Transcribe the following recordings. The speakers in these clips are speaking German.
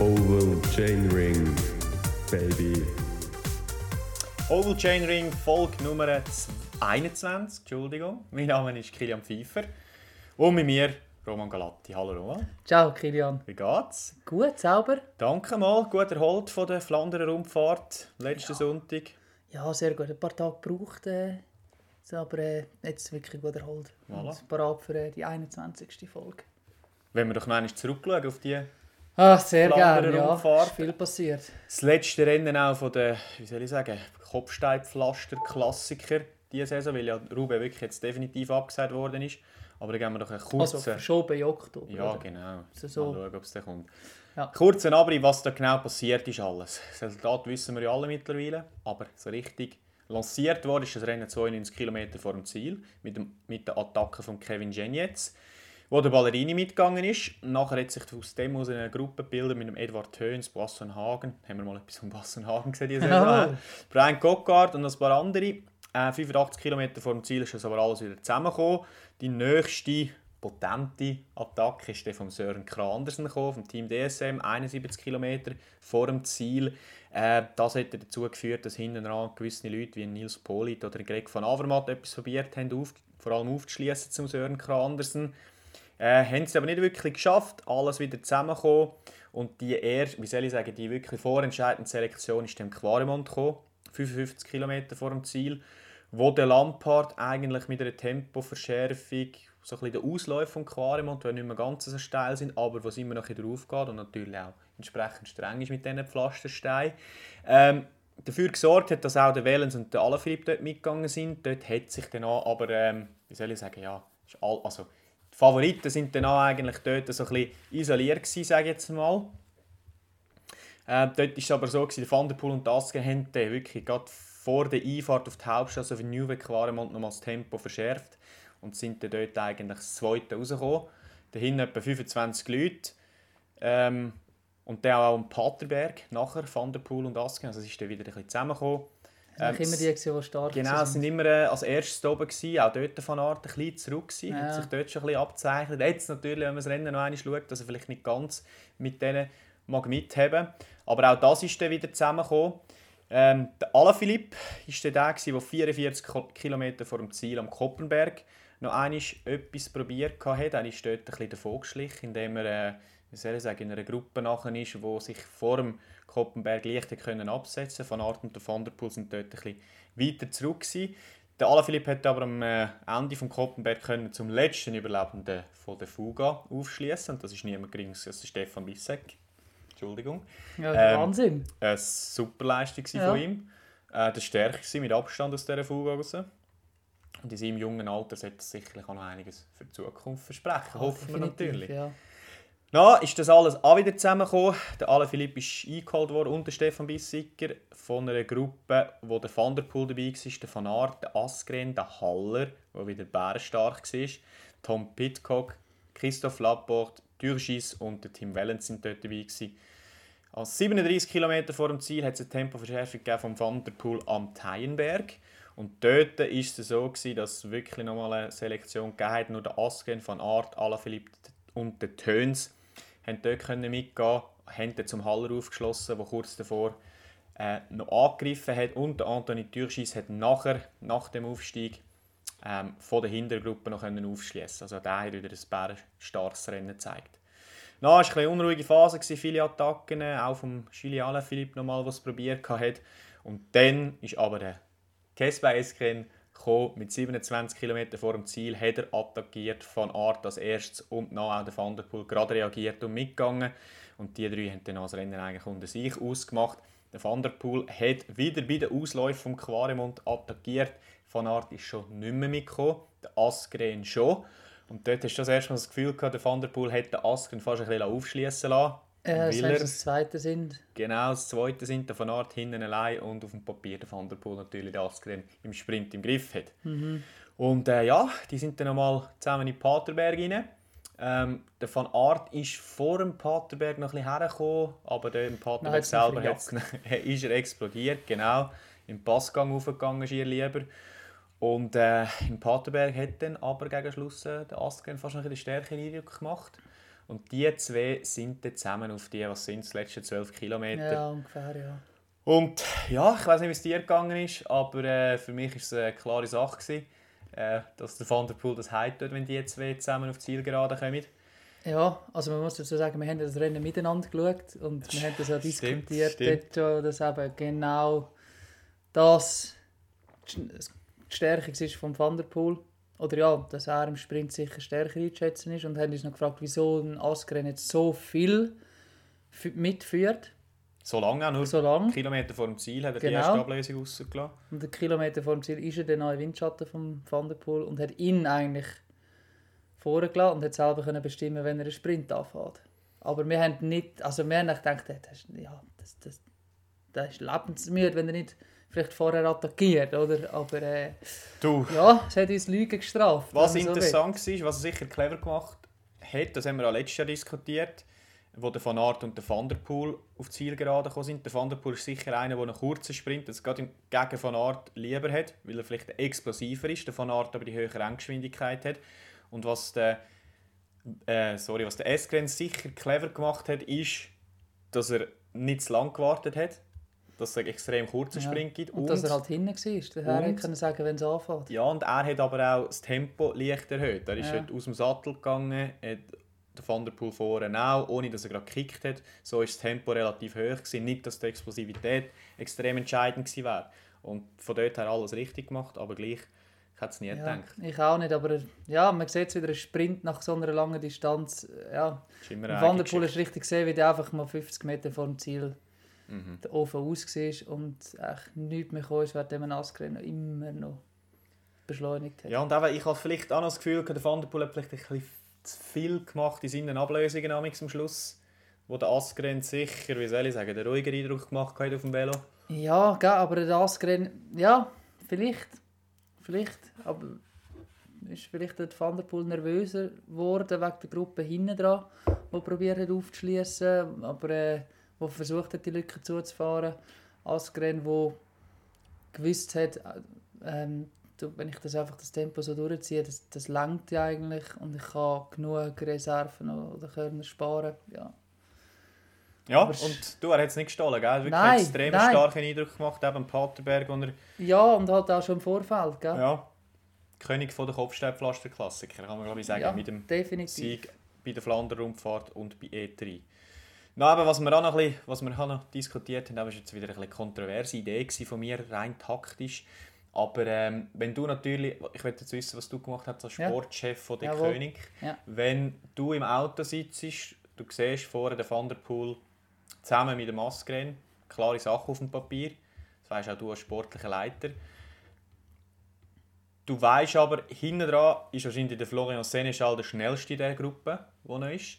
Oval Chain Ring, baby. Oval Chain Ring, Folge Nummer 21, Entschuldigung. Mein Name ist Kilian Pfeiffer. Und mit mir Roman Galatti. Hallo Roman. Ciao Kilian. Wie geht's? Gut, sauber? Danke mal, gut erholt von der Flandern Rundfahrt letzten ja. Sonntag. Ja, sehr gut. Ein paar Tage gebraucht, äh, aber äh, jetzt wirklich gut erholt. Voilà. Und bereit für äh, die 21. Folge. Wenn wir doch noch einmal zurückschauen auf die Ah, sehr gerne, ja. Viel passiert. Das letzte Rennen auch von der, wie soll ich sagen, Kopfsteinpflaster-Klassiker diese Saison, weil ja Rube wirklich jetzt definitiv abgesagt worden ist. Aber dann gehen wir doch einen kurzen... Also verschoben in Oktober. Ja, oder? genau. So. Mal schauen, ob es dann kommt. Ja. Kurzen Abrief, was da genau passiert ist alles. Das Resultat wissen wir ja alle mittlerweile, aber so richtig lanciert wurde ist das Rennen 92 km vor dem Ziel mit, dem, mit der Attacke von Kevin Genetz wo der Ballerini mitgegangen ist. Nachher hat sich aus dem aus eine Gruppe gebildet mit dem Edward Töns, Basson Hagen. Haben wir mal etwas von Basson Hagen gesehen diese Saison. Brian Cockard und ein paar andere. Äh, 85 km vor dem Ziel ist das aber alles wieder zusammengekommen. Die nächste potente Attacke ist von Sören Krandersen gekommen, vom Team DSM, 71 km vor dem Ziel. Äh, das hat dazu geführt, dass hinten dran gewisse Leute wie Nils Polit oder Greg van Avermaet etwas probiert haben, auf, vor allem aufzuschließen zum Sören Krandersen. Äh, haben es aber nicht wirklich geschafft, alles wieder zusammenzukommen. Und die erste, wie soll ich sagen, die wirklich vorentscheidende Selektion ist dem Quaremont gekommen, 55 km vor dem Ziel, wo der Lampard eigentlich mit einer Tempoverschärfung so ein bisschen der Ausläufer von Quaremont, die nicht mehr ganz so steil sind, aber was immer noch drauf geht und natürlich auch entsprechend streng ist mit diesen Pflastersteinen. Ähm, dafür gesorgt hat, dass auch der Wellens und der Alaphilippe dort mitgegangen sind. Dort hat sich dann auch, aber ähm, wie soll ich sagen, ja, all, also Favoriten sind dann auch eigentlich dort so ein bisschen isoliert gewesen, sage ich jetzt mal. Äh, dort war es aber so, der Van der Poel und Asken haben wirklich gerade vor der Einfahrt auf die Hauptstraße auf Newbeck Quaremont noch mal das Tempo verschärft und sind dann dort eigentlich das Zweite rausgekommen. Dahinter etwa 25 Leute. Ähm, und dann auch am Paterberg nachher, Van der Poel und Asken. Also es ist dann wieder ein bisschen zusammengekommen. Ähm, immer die, die stark Genau, es waren immer äh, als erstes oben, gewesen, auch dort von Art ein bisschen zurück gewesen, ja. hat sich dort schon ein bisschen abzeichnet. Jetzt natürlich, wenn man das Rennen noch einmal schaut, dass er vielleicht nicht ganz mit denen mag mithaben Aber auch das ist dann wieder zusammengekommen. Ähm, der Alaphilippe war der, der 44 km vor dem Ziel am Koppenberg noch einmal etwas probiert hat. Er ist dort ein bisschen davon geschlichen, indem er... Äh, wie soll ich sagen, in einer Gruppe nachher ist, wo sich vor dem Koppenberg leicht können absetzen Von Art und der Van der Poel sind dort ein bisschen weiter zurück gewesen. Der Alaphilipp hat aber am äh, Ende vom Koppenberg können zum letzten Überlebenden von der Fuga aufschließen und das ist niemand geringes als Stefan Bissek. Entschuldigung. Ja, ähm, Wahnsinn. Eine super Leistung ja. von ihm. Äh, der stärkste mit Abstand aus dieser Fuga raus. Und in seinem jungen Alter sollte es sicherlich auch noch einiges für die Zukunft versprechen. Ja, Hoffen wir natürlich. Ja. Na, ist das alles auch wieder zusammengekommen. Der Alain Philipp ist eingeholt worden und der Stefan Bissiger von einer Gruppe, wo der Van der Poel dabei war, der Van Aert, der Asgren, der Haller, der wieder bärenstark war, Tom Pitcock, Christoph Laporte, Dürgis und der Tim Wellens sind dort dabei gewesen. Als 37 km vor dem Ziel hat es eine Tempoverschärfung vom Van der Poel am Teienberg. Und dort war es so, gewesen, dass es wirklich nochmal eine Selektion gegeben hat. Nur der Asgren, Van Aert, Philipp und der Töns haben dort können mitgehen, haben dann zum Haller aufgeschlossen, der kurz davor äh, noch angegriffen hat und Anthony Türschis hat nachher, nach dem Aufstieg ähm, von der Hintergruppe noch aufschließen. Also der hat wieder ein starkes Rennen gezeigt. Na, war eine unruhige Phase, viele Attacken, auch vom Chiliale Philipp nochmal, was probiert hat. Und dann ist aber der Kesbe Eskren mit 27 km vor dem Ziel, hat er attackiert von Art als erstes und auch der Van der Poel gerade reagiert und mitgegangen. Und die drei haben dann das Rennen eigentlich unter sich ausgemacht. Der Van der Poel hat wieder bei den Ausläufen vom Quaremont attackiert. Van Art ist schon nicht mehr mitgekommen, der Asgren schon. Und dort hast du das erste Mal das Gefühl gehabt, der Van der Poel hätte den Asgren fast ein bisschen aufschließen lassen. Äh, heißt, das Zweite sind? Genau, das Zweite sind der von Art hinten allein und auf dem Papier der Van der Poel natürlich der Askren im Sprint im Griff hat. Mhm. Und äh, ja, die sind dann nochmal zusammen in Paterberg rein. Ähm, der Van Art ist vor dem Paterberg noch ein bisschen hergekommen, aber der im Paterberg selber ist er explodiert, genau. Im Passgang aufgegangen, schier lieber. Und äh, im Paterberg hat dann aber gegen Schluss äh, der Askren fast noch ein bisschen stärkeren Eindruck gemacht. Und die zwei sind dann zusammen auf die, was sind das letzten zwölf Kilometer. Ja, ungefähr, ja. Und ja, ich weiß nicht, wie es dir gegangen ist, aber äh, für mich war es eine klare Sache, gewesen, äh, dass der Van der Poel das Heid tut, wenn die zwei zusammen auf die Zielgerade kommen. Ja, also man muss dazu sagen, wir haben das Rennen miteinander geschaut und wir haben das auch diskutiert, stimmt. dort schon, dass eben genau das die Stärke ist vom Van der Poel. Oder ja, dass er im Sprint sicher stärker einzuschätzen ist und haben uns noch gefragt, wieso ein Askren jetzt so viel mitführt. So lange auch, nur so lang. Kilometer vor dem Ziel hat er genau. die erste Ablösung rausgelassen. Und der Kilometer vor dem Ziel ist er der neue Windschatten vom Van der Poel und hat ihn eigentlich vorgelassen und hat selber können bestimmen, wenn er einen Sprint anfährt. Aber wir haben nicht, also wir haben gedacht, das, ja, das, das, das ist lebensmüde, wenn er nicht vielleicht vorher attackiert, oder? Aber äh, du. ja, es hat uns Lügen gestraft. Was interessant so war, was er sicher clever gemacht hat, das haben wir auch letztes Jahr diskutiert, wo der Van Aert und der Van der Poel auf Ziel gerade sind. Der Van der Poel ist sicher einer, der einen kurzen Sprint, das gerade gegen Van Aert lieber hat, weil er vielleicht explosiver ist, der Van Aert aber die höhere Renngeschwindigkeit hat. Und was der, äh, sorry, was der Eskren sicher clever gemacht hat, ist, dass er nicht zu lang gewartet hat, dass es einen extrem kurzen ja. Sprint gibt. Und, und dass er halt hinten war. Daher hätte sagen, wenn es anfängt. Ja, und er hat aber auch das Tempo leicht erhöht. Er ist ja. aus dem Sattel gegangen, hat der Van der Poel vorne auch, ohne dass er gerade gekickt hat. So ist das Tempo relativ hoch gewesen. Nicht, dass die Explosivität extrem entscheidend gewesen wäre. Und von dort her alles richtig gemacht, aber gleich ich hätte es nie ja, gedacht. Ich auch nicht, aber ja, man sieht wieder einen Sprint nach so einer langen Distanz. Ja, Van der Poel ist richtig gesehen, wie der einfach mal 50 Meter vor dem Ziel mhm. der Ofen aus war und echt nichts mehr kam, während dem Asgren immer noch beschleunigt hat. Ja, und eben, ich habe vielleicht auch noch das Gefühl, der Van der Poel hat vielleicht ein bisschen zu viel gemacht in seinen Ablösungen am Schluss, wo der Asgren sicher, wie soll ich sagen, den ruhigen Eindruck gemacht hat auf dem Velo. Ja, aber der Asgren, ja, vielleicht Vielleicht, aber ist vielleicht der Van der Poel nervöser geworden wegen der Gruppe hinten dran, die probiert aufzuschließen, aber äh, wo versucht hat, die Lücke zuzufahren. Asgren, wo gewusst hat, ähm, wenn ich das einfach das Tempo so durchziehe, das, das langt ja eigentlich und ich kann genug Reserven oder Körner sparen. Ja. Ja, aber und du, er hat es nicht gestohlen, gell? Wirklich nein, extrem nein. starken Eindruck gemacht, eben Paterberg. Und er... Ja, und hat auch schon im Vorfeld, gell? Ja, König von der Kopfsteinpflaster-Klassiker, kann man glaube ich sagen, ja, mit dem definitiv. Sieg bei der Flandern-Rundfahrt und bei E3. Na, aber was wir auch noch, ein bisschen, was wir auch noch diskutiert haben, das war jetzt wieder eine kontroverse Idee von mir, rein taktisch. Aber ähm, wenn du natürlich, ich möchte jetzt wissen, was du gemacht hast als Sportchef von der Jawohl. König, ja. wenn du im Auto sitzt, du siehst vorne den Van der Poel zusammen mit dem Asgren. Klare Sache auf dem Papier. Das weißt auch du als sportlicher Leiter. Du weißt aber, hinten dran ist wahrscheinlich der Florian Seneschal der schnellste in dieser Gruppe, wo er ist.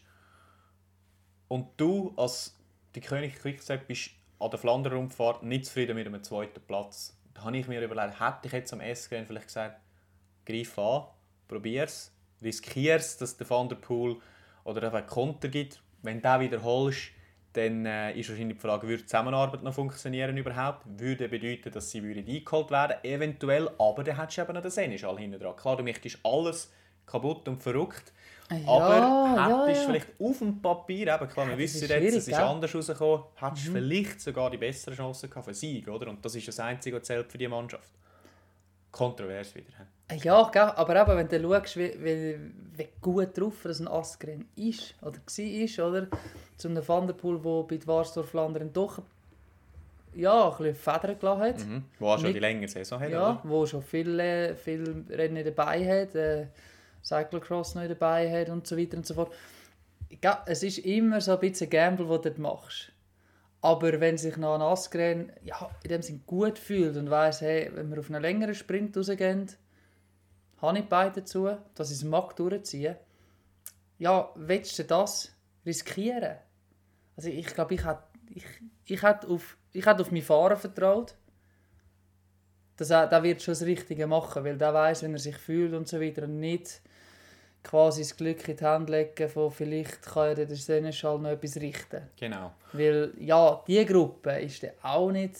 Und du als die König Quickstep bist an der Flandern-Rundfahrt nicht zufrieden mit einem zweiten Platz. Da habe ich mir überlegt, hätte ich jetzt am S-Rennen vielleicht gesagt, greif an, probier es, dass der Van der Poel oder einen Konter gibt. Wenn du den wiederholst, dann äh, ist wahrscheinlich die Frage, würde die Zusammenarbeit noch funktionieren überhaupt? Würde bedeuten, dass sie würden eingeholt werden eventuell, aber dann hättest du eben noch den Seneschal hinten dran. Klar, du möchtest alles kaputt und verrückt, ja, aber hättest ja, ja. vielleicht auf dem Papier, eben klar, wir wissen jetzt, es ist anders rausgekommen, hättest mhm. vielleicht sogar die bessere Chance gehabt für Sieg, oder? Und das ist das Einzige, was zählt für die Mannschaft. Kontrovers wieder. He? Ja, aber eben, wenn du schaust, wie, wie, wie gut drauf das ein Asgren ist, oder war, oder? zu einem Van der Poel, der bei Dwarsdorf Flandern doch ja, ein bisschen Federn gelassen hat. Mhm. Wo auch schon Mit, die längere Saison hat, Ja, oder? wo schon viele, viele Rennen dabei hat, äh, Cyclocross noch dabei hat und so weiter und so fort. Ja, es ist immer so ein bisschen ein Gamble, den du machst. Aber wenn sich noch ein Asgren ja, in dem Sinne gut fühlt und weiss, hey, wenn wir auf einen längeren Sprint rausgehen, habe ich beide dazu, dass ich es mag durchziehen. Ja, willst du das riskieren? Also ich glaube, ich hätte ich, ich auf, ich hätte auf meinen Fahrer vertraut. Dass er, der wird schon das Richtige machen, weil der weiß, wenn er sich fühlt und so weiter und nicht quasi das Glück in die Hand legen von vielleicht kann ja der Seneschal noch etwas richten. Genau. Weil ja, die Gruppe ist dann auch nicht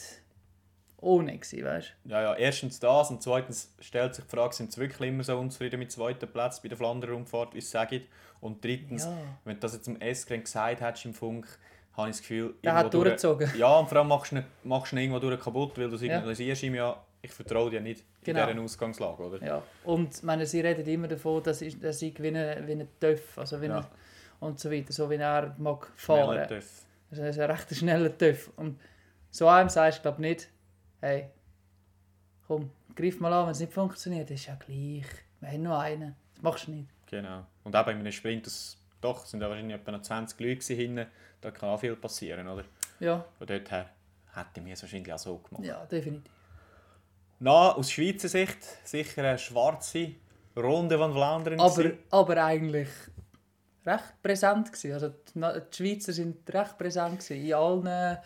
ohne gewesen, weißt Ja, ja, erstens das und zweitens stellt sich die Frage, sind sie wirklich immer so unzufrieden mit zweiten Platz bei der Flandern-Rundfahrt, wie sie sagen? Und drittens, Ja. wenn du das jetzt im Eskren gesagt hättest im Funk, habe ich das Gefühl... Der hat durch- durchgezogen. Ja, und vor allem machst du ihn, machst ihn irgendwo durch kaputt, weil du signalisierst ihm ja, ich vertraue dir nicht Genau. in dieser Ausgangslage, oder? Ja, und meine, sie reden immer davon, dass ich, dass ich wie ein, wie ein Töff, also wie Ja. ein, und so weiter, so wie er mag fahren. Schneller Töff. Also er ist ein recht schneller Töff. Und so einem sagst du, glaube nicht, hey, komm, greif mal an, wenn es nicht funktioniert, das ist ja gleich. Wir haben nur einen. Das machst du nicht. Genau. Und eben in einem Sprint, das, doch, sind ja wahrscheinlich etwa noch 20 Leute hinten, da kann auch viel passieren, oder? Ja, Von dort her hätte ich es wahrscheinlich auch so gemacht. ja, definitiv. Na, aus Schweizer Sicht sicher eine schwarze Runde von Flandern. Aber, gewesen. aber eigentlich recht präsent gewesen. Also die, Schweizer sind recht präsent gewesen, in allen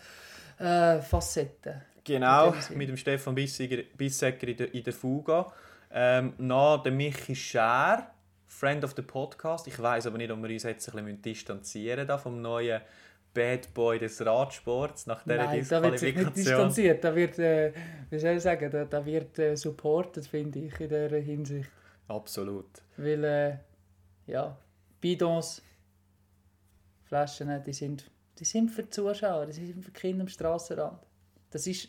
äh, Facetten. Genau, dem mit dem Stefan Bissiger, Bissecker in der, in der Fuga. Ähm, na, der Michi Schär, Friend of the Podcast. Ich weiß aber nicht, ob wir uns jetzt ein bisschen distanzieren da vom neuen Bad Boy des Radsports nach dieser Nein, da wird sich nicht distanziert. Da wird, äh, wie soll ich sagen, da, da wird äh, supported, finde ich, in dieser Hinsicht. Absolut. Weil, äh, ja, Bidons, Flaschen, die sind, die sind für die Zuschauer, die sind für die Kinder am Strassenrand. Das ist,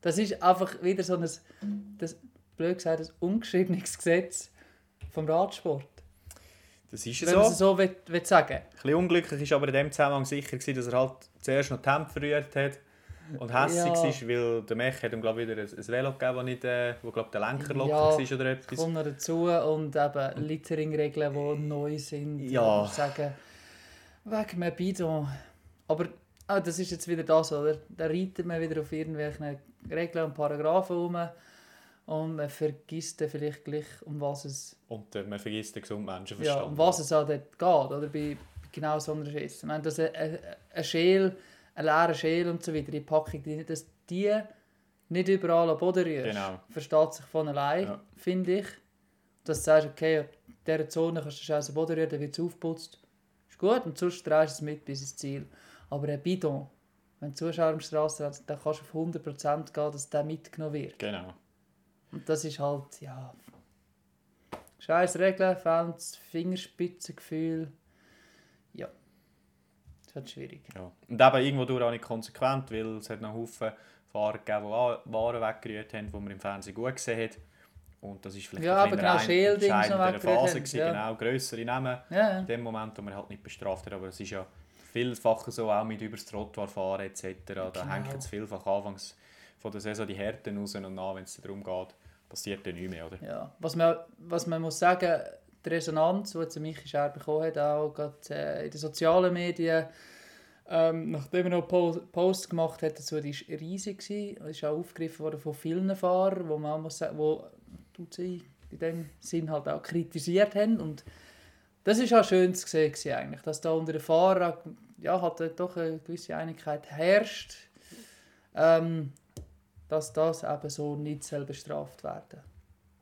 das ist einfach wieder so ein, das, blöd gesagt, ein ungeschriebenes Gesetz vom Radsport. Das ist Wenn so. so will, will sagen Ein bisschen unglücklich war aber in dem Zusammenhang sicher, gewesen, dass er halt zuerst noch Tempo verrührt hat und hässlich Ja. war, weil der Mech hat ihm glaub, wieder ein, ein Velo gegeben, wo, nicht, äh, wo glaub, der Lenker locker Ja, war oder etwas. kommt noch dazu und eben Littering-Regeln, die neu sind. Ja. Sagen, wegen einem Bidon. Aber ah, das ist jetzt wieder das, oder? Da reitet man wieder auf irgendwelchen Regeln und Paragraphen rum und man vergisst dann vielleicht gleich, um was es, Und äh, man vergisst den gesunden Menschenverstand. ja, um was es auch dort geht, oder? Bei, bei genau so einer Scheiße. Ich meine, dass ein, ein, ein Schäl, ein leerer Schäl und so weiter, die Packung, die, dass die nicht überall am Boden rührst, Genau. versteht sich von allein, Ja. finde ich. Dass du sagst, okay, in dieser Zone kannst du Scheiße am Boden rühren, dann wird es aufgeputzt. Ist gut, und sonst drehst du es mit bis ins Ziel. Aber ein Bidon, wenn du Zuschauer am Strassenrand sind, dann kannst du auf 100% gehen, dass der mitgenommen wird. Genau. Und das ist halt, ja. Scheiß Regeln, Fans, Fingerspitzengefühl. Ja. Das ist halt schwierig. Ja. Und eben irgendwo durch auch nicht konsequent, weil es hat noch Haufen Fahrer gegeben, die Waren weggerührt haben, die man im Fernsehen gut gesehen hat. Und das ist vielleicht Ja, ein aber genau, Schäldings noch entscheidender weggerührt Phase gewesen, ja. genau, grössere Namen. Ja. In dem Moment, wo man halt nicht bestraft hat, aber es ist ja vielfach so, auch mit übers Trottoir fahren etc. Da Genau. hängt jetzt vielfach anfangs von der Saison die Härten raus und dann, wenn es darum geht, passiert dann nichts mehr, oder? Ja, was man, was man muss sagen, die Resonanz, die jetzt Michi Scher bekommen hat, auch gerade äh, in den sozialen Medien, ähm, nachdem er noch Po- Posts gemacht hat dazu, die war riesig. Es ist auch aufgegriffen worden von vielen Fahrern, wo man muss sagen, wo UCI in dem Sinn halt auch kritisiert haben. Und das ist auch schön zu sehen, eigentlich, dass da unter den Fahrern ja, halt doch eine gewisse Einigkeit herrscht, ähm, dass das eben so nicht soll bestraft werden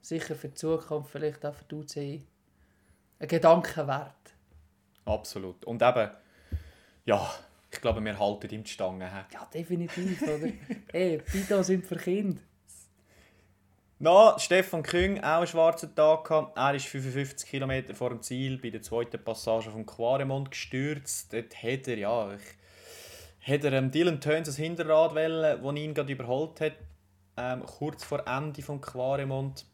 Sicher für die Zukunft, vielleicht auch für die UCI, ein Gedanke wert. Absolut. Und eben, ja, ich glaube, wir halten ihm die Stange. hä? Ja, definitiv, oder? Ey, Bido sind für Kinder. Na, Stefan Küng, auch einen schwarzen Tag gehabt. Er ist 55 km vor dem Ziel bei der zweiten Passage vom Quaremont gestürzt. Dort hat er, ja, ich, hat er ähm, Dylan Töns das Hinterrad wählen, das ihn gerade überholt hat, ähm, kurz vor Ende vom Quaremont.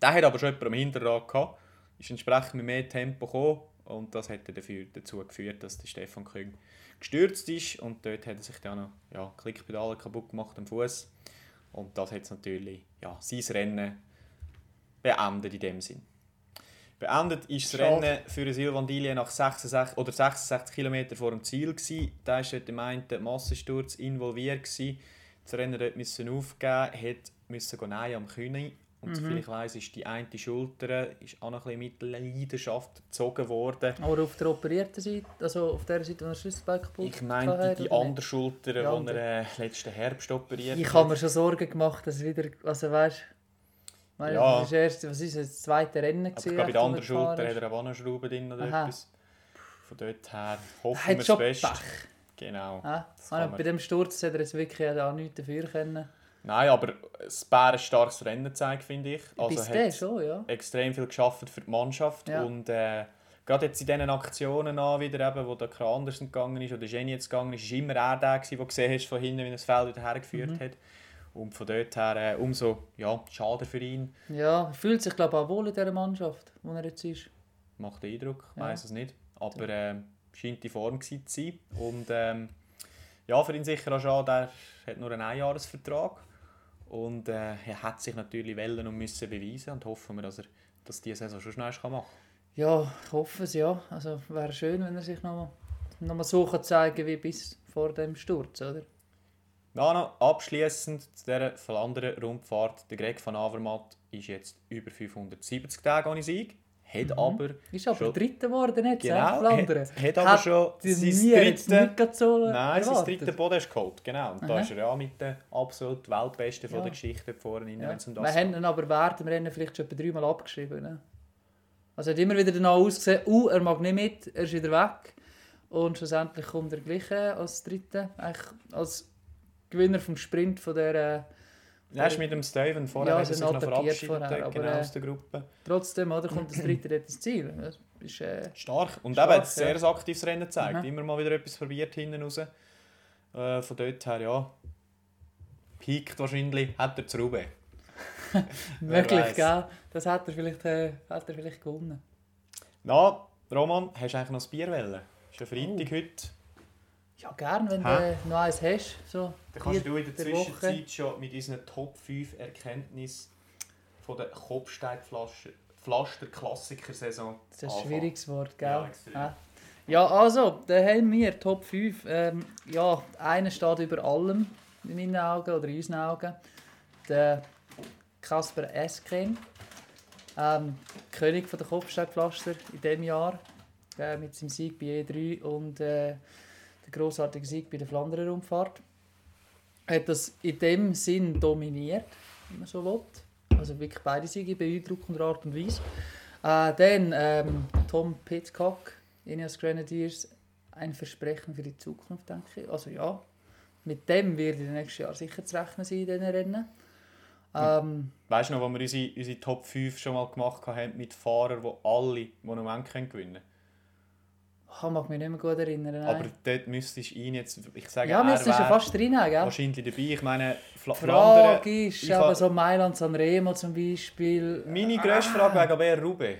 Der hat aber schon jemanden am Hinterrad gehabt, ist entsprechend mit mehr Tempo gekommen und das hat dafür, dazu geführt, dass der Stefan Küng gestürzt ist und dort hat er sich dann noch ja, Klickpedale kaputt gemacht am Fuß. Und das hat natürlich ja, sein Rennen beendet in dem Sinn. Beendet ist das Schade. Rennen für Silvan Dillier nach 66, oder 66 km vor dem Ziel. Gewesen. Da war dort im einen Massensturz involviert. Gewesen. Das Rennen dort müssen aufgeben, hat müssen gehen nein am Kühne. Und soviel ich weiss, ist die eine Schulter ist auch noch ein bisschen mit Leidenschaft gezogen worden. Aber auf der operierten Seite, also auf der Seite, wo er Schlüsselbein kaputt Ich meinte die oder andere Schulter, die andere. er äh, letzten Herbst operiert Ich hat. habe mir schon Sorgen gemacht, dass es wieder, also weißt du, Ja. das ist erst, was ist das, das zweite Rennen Aber ich glaube, bei der anderen wo er Schulter hat er auch noch Schrauben drin oder Aha. etwas. Von dort her ist. hoffen wir schon Beste. Pech. Genau. Ah, ah, kann bei dem Sturz hat er jetzt wirklich auch nichts dafür können. Nein, aber es ein starkes Rennen gezeigt, finde ich. Also Bis hat schon, ja. extrem viel geschafft für die Mannschaft Ja. und äh, gerade jetzt in diesen Aktionen an, wieder eben, wo der Kran Andersen gegangen ist oder Jenny jetzt gegangen ist, ist immer er der gewesen, der gesehen hast von hinten, wie er das Feld wieder hergeführt Mhm. hat. Und von dort her äh, umso ja, schade für ihn. Ja, er fühlt sich, glaube ich, auch wohl in dieser Mannschaft, wo er jetzt ist. Macht den Eindruck, ich Ja. weiß es nicht. Aber äh, scheint die Form zu sein. Und ähm, ja, für ihn sicher auch schade, er hat nur einen Einjahresvertrag. Und äh, er hat sich natürlich wollen und müssen beweisen und hoffen wir, dass er das diese Saison schon schnell machen kann. Ja, ich hoffe es, ja. Also wäre schön, wenn er sich noch, noch mal so kann zeigen wie bis vor dem Sturz, oder? Ja, noch abschließend zu dieser Flandern Rundfahrt. Der Greg van Avermaet ist jetzt über 570 Tage ohne Sieg, hat aber Ist aber Schon- Dritter geworden jetzt, genau, Flandern. hat, hat aber schon die sein nie jetzt dritte, nicht gerade so nein, sein erwartet. dritte Podest geholt. Genau. Und da Aha. ist er ja mit der absolut Weltbesten von Ja. der Geschichte vorne, Ja. wenn es um Wir das haben ihn aber während dem Rennen vielleicht schon etwa dreimal abgeschrieben. Ne? Also er hat immer wieder danach ausgesehen, uh, er mag nicht mit, er ist wieder weg. Und schlussendlich kommt er gleich äh, als Dritter, eigentlich als Gewinner vom Sprint von der... Äh, Ja, ist mit dem Steven vorher Ja, sie sich noch verabschiedet, vorher, aber, genau, äh, aus der Gruppe. trotzdem, oder, kommt das Dritte dort ins Ziel. Das ist, äh, Stark. Und Stark, eben, hat ein ja. sehr aktives Rennen gezeigt. Mhm. Immer mal wieder etwas probiert hinten raus. Äh, von dort her, ja. Piekt wahrscheinlich, hat er zu Ruben. Möglich, gell? Das hat er vielleicht, äh, hat er vielleicht gewonnen. Na, Roman, hast du eigentlich noch ein Bier wollen? Ist ja Freitag Oh. heute. Ja, gern, wenn Hä? du noch eins hast. So Dann kannst du in der der Woche. Zwischenzeit schon mit unseren Top 5 Erkenntnissen von der Kopfsteinpflaster Pflaster Klassiker-Saison Das ist ein anfangen. schwieriges Wort, gell? Ja. Ja, ja also, da haben wir Top 5. Ähm, ja, einer steht über allem, in meinen Augen, oder in unseren Augen. Der Kasper Esken. Ähm, König von der Kopfsteinpflaster in diesem Jahr. Äh, mit seinem Sieg bei E3 und äh, der grossartige Sieg bei der Flandern Rundfahrt. Hat das in dem Sinn dominiert, wenn man so will. Also wirklich beide Siege beeindruckender Art und Weise. Äh, dann ähm, Tom Pitcock, Ineos Grenadiers, ein Versprechen für die Zukunft, denke ich. Also ja, mit dem wird in den nächsten Jahren sicher zu rechnen sein in diesen Rennen. Ähm, Weißt du noch, wo wir unsere, unsere Top 5 schon mal gemacht haben mit Fahrern, die alle Monumente gewinnen können? Ich mag mich nicht mehr gut erinnern. Nein. Aber dort müsstest du ihn jetzt, ich sage, ja, er müsstest du fast drin haben, gell? wahrscheinlich dabei. Ich meine, Flandern... Frage ist, ich aber so Mailand Sanremo zum Beispiel. Meine grösste Frage wäre aber eher Ruben.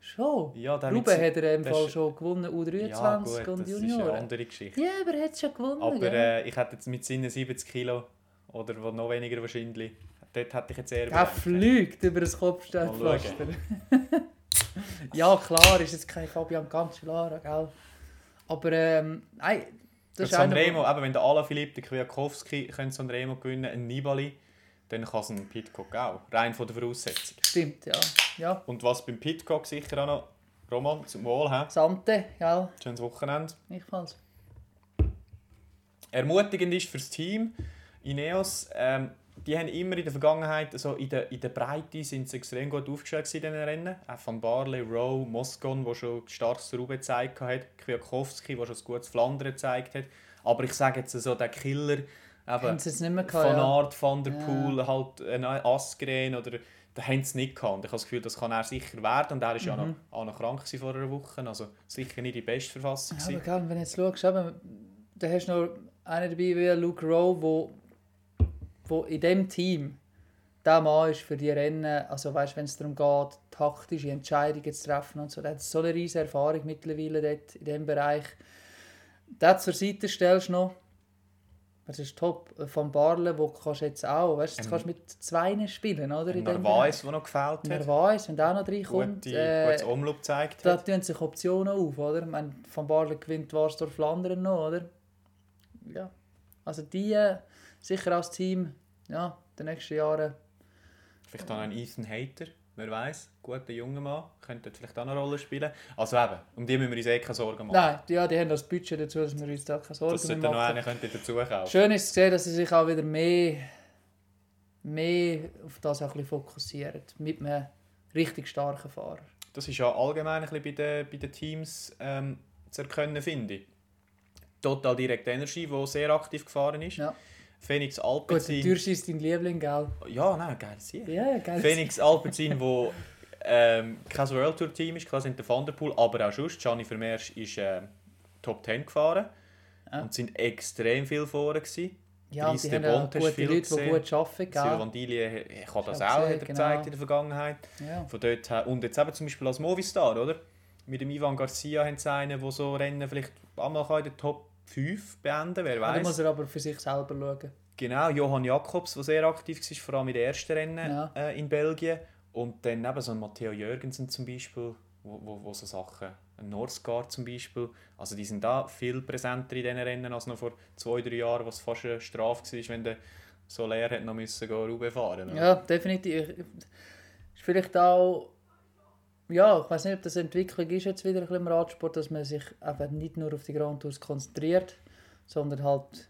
Schon? Ja, Ruben hat er im Fall schon gewonnen, U23 Ja gut, und das ist eine Junioren. andere Geschichte. Ja, aber er hat es schon gewonnen. Aber äh, ich hätte jetzt mit seinen 70 Kilo, oder noch weniger wahrscheinlich, dort hätte ich jetzt eher... Er fliegt über das Kopfsteinpflaster. ja, klar, ist jetzt kein Fabian Cancellara, gell? Aber ähm, nein, das ist einer, Sanremo, eben, wenn der Alaphilippe, der Kwiatkowski können Sanremo gewinnen, ein Nibali, dann kann es ein Pitcock auch. Rein von der Voraussetzung. Stimmt, ja. ja. Und was beim Pitcock sicher auch noch, Roman, zum Wohl, he? Sante, gell? schönes Wochenende. Gleichfalls. Ermutigend ist für das Team, Ineos, ähm, die haben immer in der Vergangenheit, also in der, in der Breite sind sie extrem gut aufgestellt in diesen Rennen. Auch Van Barley, Rowe, Moscon, der schon starkes Rube gezeigt hat, Kwiatkowski, der schon ein gutes Flandern gezeigt hat. Aber ich sage jetzt so, der Killer, eben, sie Van gehabt, ja. Van der Poel, halt ein Asgren oder da haben sie es nicht gehabt. Und ich habe das Gefühl, das kann er sicher werden. Und er war ja Mhm. noch, auch noch krank vor einer Woche, also sicher nicht die beste Verfassung. Ja, aber gell, wenn du jetzt schaust, eben, da hast du noch einen dabei wie Luke Rowe, wo, wo in dem Team der Mann ist für die Rennen, also weißt, wenn es darum geht, taktische Entscheidungen zu treffen und so, der hat so eine riesige Erfahrung mittlerweile dort in diesem Bereich. Das zur Seite stellst du noch, das ist top, von Barle, wo kannst du jetzt auch, weißt, jetzt Ähm, kannst du mit zwei spielen, oder? In dem Narvaez, der noch gefällt hat. Narvaez, wenn der noch reinkommt. Gute, äh, gutes Umlauf gezeigt da tun sich Optionen auf, oder? Meine, Van Barle gewinnt Warsdorf Flandern noch, oder? Ja. Also die sicher als Team, ja, in den nächsten Jahren. Vielleicht auch noch ein Ethan Hater, wer weiß, guter junger Mann, könnte vielleicht auch eine Rolle spielen. Also eben, um die müssen wir uns eh keine Sorgen machen. Nein, die, ja, die haben das Budget dazu, dass wir uns da keine Sorgen das mehr sollte noch machen. einer könnte dazu kaufen. Schön ist zu sehen, dass sie sich auch wieder mehr, mehr auf das auch ein bisschen fokussieren. Mit einem richtig starken Fahrer. Das ist ja allgemein ein bisschen bei den, bei den Teams ähm, zu erkennen, finde ich. Total Direct Energy, der sehr aktiv gefahren ist. Ja. Phoenix Gut, der Alpecin. Türsch ist dein Liebling, gell? Ja, nein, geil Sieg. Ja, geil. Phoenix Alpecin, wo ähm, kein World Tour Team ist, klar sind der Van der Poel, aber auch sonst. Gianni Vermeers ist ähm, Top 10 gefahren Ja. und sind extrem viel vorne gewesen. Ja, und Brice die de haben ja Bont hast gute viel Leute, die gesehen. gut arbeiten, gell? Silvan Dili ich habe das Ich auch hab hat er gesehen, gezeigt genau. in der Vergangenheit. Ja. Von dort her. Und jetzt eben zum Beispiel als Movistar, oder? Mit dem Ivan Garcia haben sie einen, der so Rennen vielleicht einmal kann in der Top 5 beenden wer muss weiß. er aber für sich selber schauen. Genau, Johann Jakobs, der sehr aktiv war, vor allem in den ersten Rennen Ja. äh, in Belgien. Und dann eben so ein Matteo Jürgensen zum Beispiel, wo, wo, wo so Sachen, ein Norsgaard zum Beispiel, also die sind da viel präsenter in diesen Rennen als noch vor zwei, drei Jahren, was fast eine Strafe war, wenn der so leer hat noch müssen gehen, fahren. oder? Ja, definitiv. Ist vielleicht auch, ja, ich weiß nicht, ob das eine Entwicklung ist jetzt wieder ein bisschen im Radsport, dass man sich eben nicht nur auf die Grand Tours konzentriert, sondern halt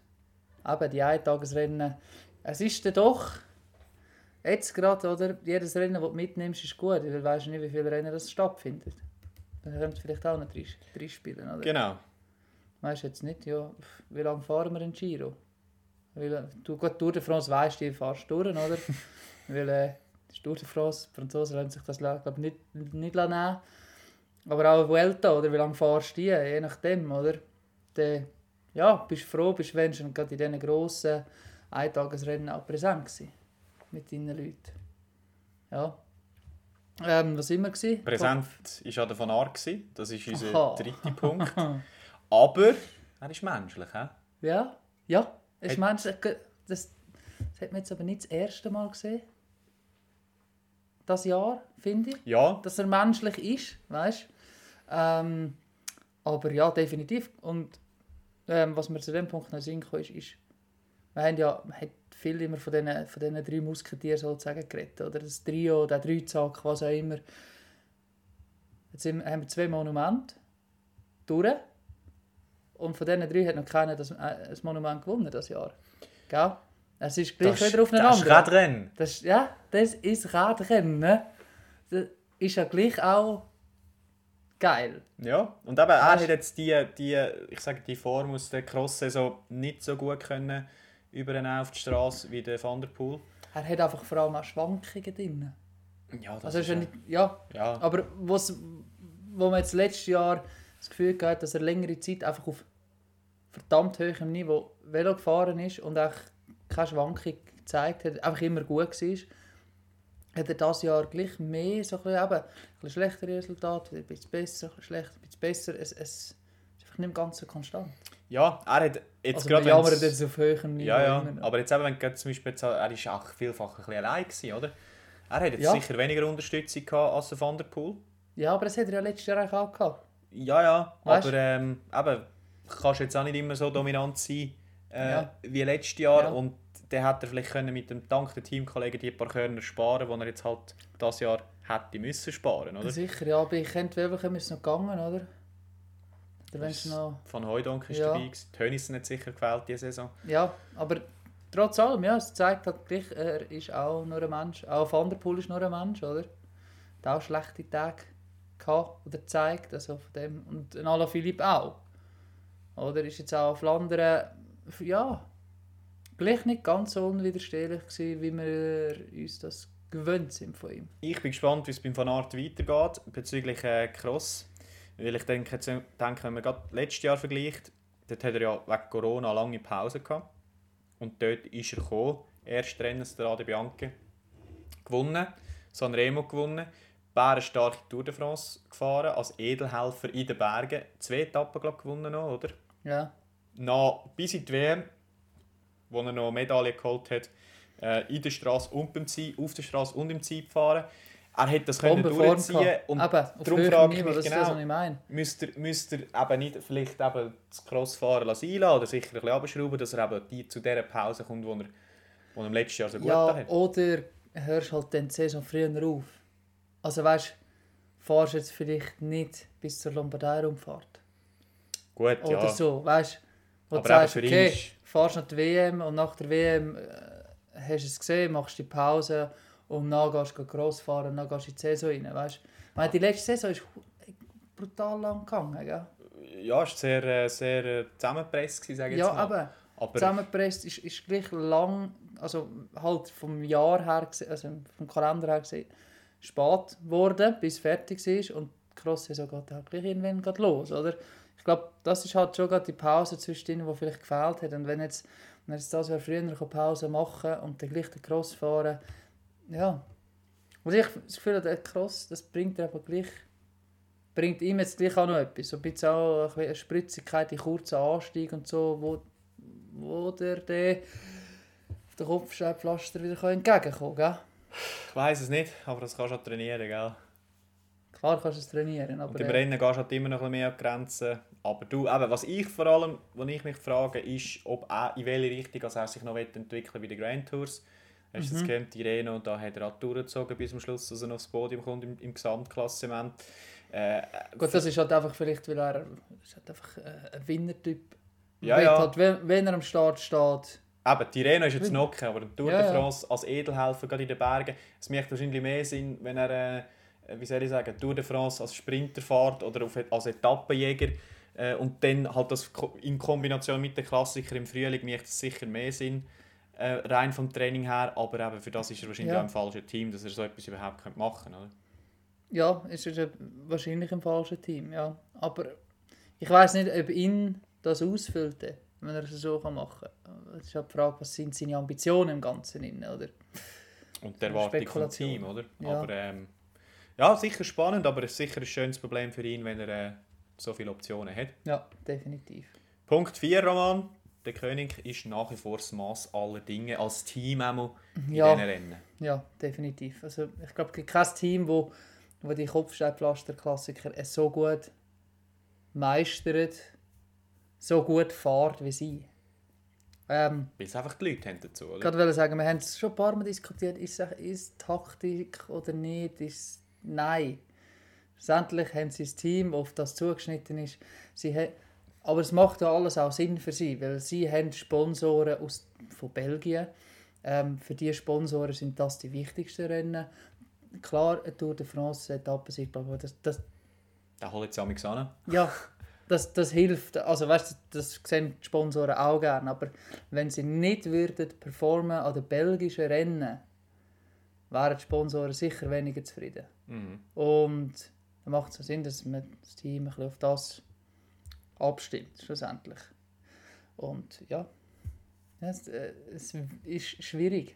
eben die Eintagesrennen. Es ist dann doch jetzt gerade, oder? Jedes Rennen, das du mitnimmst, ist gut, weil du weißt nicht, wie viele Rennen das stattfindet. Dann ihr vielleicht auch noch drei, spielen, oder? Genau. Weißt du jetzt nicht, ja, wie lange fahren wir in Giro? Weil, du, gut, Tour de France weisst, die fahrst du durch, oder? Weil äh, die Tour de France, die Franzosen lassen sich das glaub, ich, nicht, nicht nehmen. Aber auch Vuelta, oder? Wie lange fahrst du die? Je nachdem, oder? Dann, ja, bist du froh, bist wenn schon gerade in diesen grossen Eintagesrennen auch präsent gewesen. Mit deinen Leuten. Ja. Ähm, was immer gewesen? Präsent war auch der Van Aert, das ist unser Aha. dritter Punkt. Aber er ist menschlich. He? Ja, ja. Ich Hat- meine, das, das hat man jetzt aber nicht das erste Mal gesehen. Das Jahr, finde ich. Ja, Dass er menschlich ist, weißt ähm, Aber ja, definitiv. Und ähm, was mir zu dem Punkt noch Sinn kam, ist, ist, wir haben ja man hat viel immer von diesen, von diesen drei Musketieren sozusagen geredet. Oder das Trio, der Dreizack, was auch immer. Jetzt haben wir zwei Monumente durch. Und von diesen drei hat noch keiner das, äh, das Monument gewonnen das Jahr. Gell? Es ist gleich das, wieder auf einen das ist. Radrennen. Das, ja, das ist Radrennen. ne? Das ist ja gleich auch geil. Ja, und eben, er hat jetzt die, die, ich sage, die Form aus der Cross-Saison nicht so gut können übernehmen auf die Straße wie der Van der Poel. Er hat einfach vor allem auch Schwankungen drin. Ja, das Also ist ja- nicht, ja, ja. aber was, wo man jetzt letztes Jahr das Gefühl hat, dass er längere Zeit einfach auf verdammt hohem Niveau Velo gefahren ist und auch keine Schwankung gezeigt hat, einfach immer gut war, hat er dieses Jahr gleich mehr, so ein bisschen, eben, ein bisschen schlechtere Resultate, ein bisschen besser, ein bisschen schlechter, ein bisschen besser. Es, es ist einfach nicht mehr ganz so konstant. ja, er hat jetzt Also gerade... wir jammern jetzt auf höherem Niveau. Ja, ja, immer aber jetzt eben, wenn du zum Beispiel, jetzt, er ist auch vielfach ein bisschen allein gewesen, oder? Er hat jetzt Ja. sicher weniger Unterstützung gehabt als Van der Poel. ja, aber das hat er ja letztes Jahr auch gehabt. Ja, ja, Weißt? aber ähm, eben, kannst jetzt auch nicht immer so dominant sein äh, Ja. wie letztes Jahr Ja. und dann hätte er vielleicht können mit dem dank der Teamkollegen die paar Körner sparen, die er jetzt halt das Jahr hätte müssen sparen, oder? Sicher, ja, aber ich könnte Wevelchen ist noch gegangen, oder? Oder es noch... Van Hooijdonk ist Ja. dabei. Tönnissen hat sicher gewählt diese Saison. Ja, aber trotz allem, ja, es zeigt halt gleich, er ist auch nur ein Mensch. Auch Van der Poel ist nur ein Mensch, oder? Hat auch schlechte Tage gehabt oder gezeigt, also von dem. Und ein Alaphilippe auch. Oder ist jetzt auch Flandern, ja, gleich nicht ganz so unwiderstehlich gewesen, wie wir uns das gewöhnt sind von ihm. Ich bin gespannt, wie es beim Van Aert weitergeht bezüglich äh, Cross. Weil ich denke, denke, wenn man gerade letztes Jahr vergleicht, dort hat er ja wegen Corona eine lange Pause gehabt. Und dort ist er gekommen. Erst Rennen Strade Bianche gewonnen, Sanremo gewonnen, bärenstarke Tour de France gefahren, als Edelhelfer in den Bergen. Zwei Etappen glaub, gewonnen noch, oder? Ja, noch bis in die WM, wo er noch eine Medaille geholt hat, äh, in der Straße und beim Ziel, auf der Straße und im Ziel fahren. Er hätte das können durchziehen gehabt. und auf darum frage ich mich das das, genau, ich meine. müsste er, müsste er eben nicht vielleicht eben das Crossfahren lassen oder sicher ein bisschen abschrauben, dass er eben die, zu dieser Pause kommt, wo er, wo er im letzten Jahr so gut Ja, hat. oder hörst halt dann die Saison früher auf. Also weißt du, fahrst jetzt vielleicht nicht bis zur Lombardei-Rundfahrt. Gut, Oder ja. so, weißt? Wo Aber du sagst, okay, fahrst noch die WM und nach der WM äh, hast du es gesehen, machst die Pause und dann gehst du Cross fahren und dann gehst du in die Saison rein, weißt du? Die letzte Saison ist brutal lang gegangen, gell? Ja, es war sehr, äh, sehr äh, zusammengepresst, sage ich Ja, jetzt mal. aber Aber zusammengepresst, ist, ist gleich lang, also halt vom Jahr her, also vom Kalender her gesehen, spät geworden, bis es fertig ist und die Cross-Saison geht halt gleich irgendwann geht los, oder? Ich glaube, das ist halt schon gerade die Pause zwischendrin, die vielleicht gefehlt hat. Und wenn jetzt, wenn jetzt das Jahr früher Pause machen und dann gleich den Cross fahren, ja. Und ich das Gefühl der Cross, das bringt er aber gleich, bringt ihm jetzt gleich auch noch etwas. So ein bisschen auch eine Spritzigkeit, die kurzen Anstieg und so, wo, wo der, der auf den Kopfsteinpflaster wieder entgegenkommen kann. ich weiß es nicht, aber das kannst du auch trainieren, gell? Klar kannst du es trainieren, aber Und im Rennen gehst du halt immer noch ein bisschen mehr an die Grenzen. Aber du, eben, was ich vor allem, was ich mich frage, ist, ob er, in welche Richtung also er sich noch entwickeln bei den Grand Tours. Hast du Mhm. das gehört, Tireno, da hat er auch durchgezogen bis zum Schluss, dass er noch aufs Podium kommt im, im Gesamtklassement. Äh, gut, das ist halt einfach vielleicht, weil er ist halt einfach äh, ein Winnertyp. Ja, ja. Halt, wenn, wenn er am Start steht, Eben, Tirreno ist jetzt noch aber der Tour Ja, de ja. France als Edelhelfer gerade in den Bergen, es macht wahrscheinlich mehr Sinn, wenn er, äh, wie soll ich sagen, Tour de France als Sprinter fährt oder auf, als Etappenjäger äh, und dann halt das in Kombination mit den Klassikern im Frühling macht es sicher mehr Sinn, äh, rein vom Training her, aber eben für das ist er wahrscheinlich Ja. auch im falschen Team, dass er so etwas überhaupt könnte machen könnte. ja, ist er wahrscheinlich im falschen Team, ja. Aber ich weiß nicht, ob ihn das ausfüllt, wenn er es so kann machen kann. Es ist halt die Frage, was sind seine Ambitionen im Ganzen, drin, oder? Und die Erwartung vom. Team, oder? Ja. Aber ähm, ja, sicher spannend, aber es ist sicher ein schönes Problem für ihn, wenn er äh, so viele Optionen hat. Ja, definitiv. Punkt 4, Roman. Der König ist nach wie vor das Maß aller Dinge als Team in Ja. diesen Rennen. Ja, definitiv. Also ich glaube, es gibt kein Team, wo, wo die Kopfsteinpflaster-Klassiker so gut meistert, so gut fährt wie sie. Ähm, Weil es einfach die Leute haben dazu, oder? gerade wollte sagen, wir haben es schon ein paar Mal diskutiert, ist es ist Taktik oder nicht? Ist Nein. Schlussendlich haben sie ein Team, auf das zugeschnitten ist. Sie ha- aber es macht ja alles auch Sinn für sie, weil sie haben Sponsoren aus, von Belgien. Ähm, für diese Sponsoren sind das die wichtigsten Rennen. Klar, eine Tour de France Etappe sind, aber das, das, Den holen sie amigs an. ja, das, das hilft. Also weißt das sehen die Sponsoren auch gerne. Aber wenn sie nicht würden performen an den belgischen Rennen, wären die Sponsoren sicher weniger zufrieden. Mhm. Und dann macht es so Sinn, dass man das Team ein bisschen auf das abstimmt, schlussendlich. Und ja, es, äh, es ist schwierig,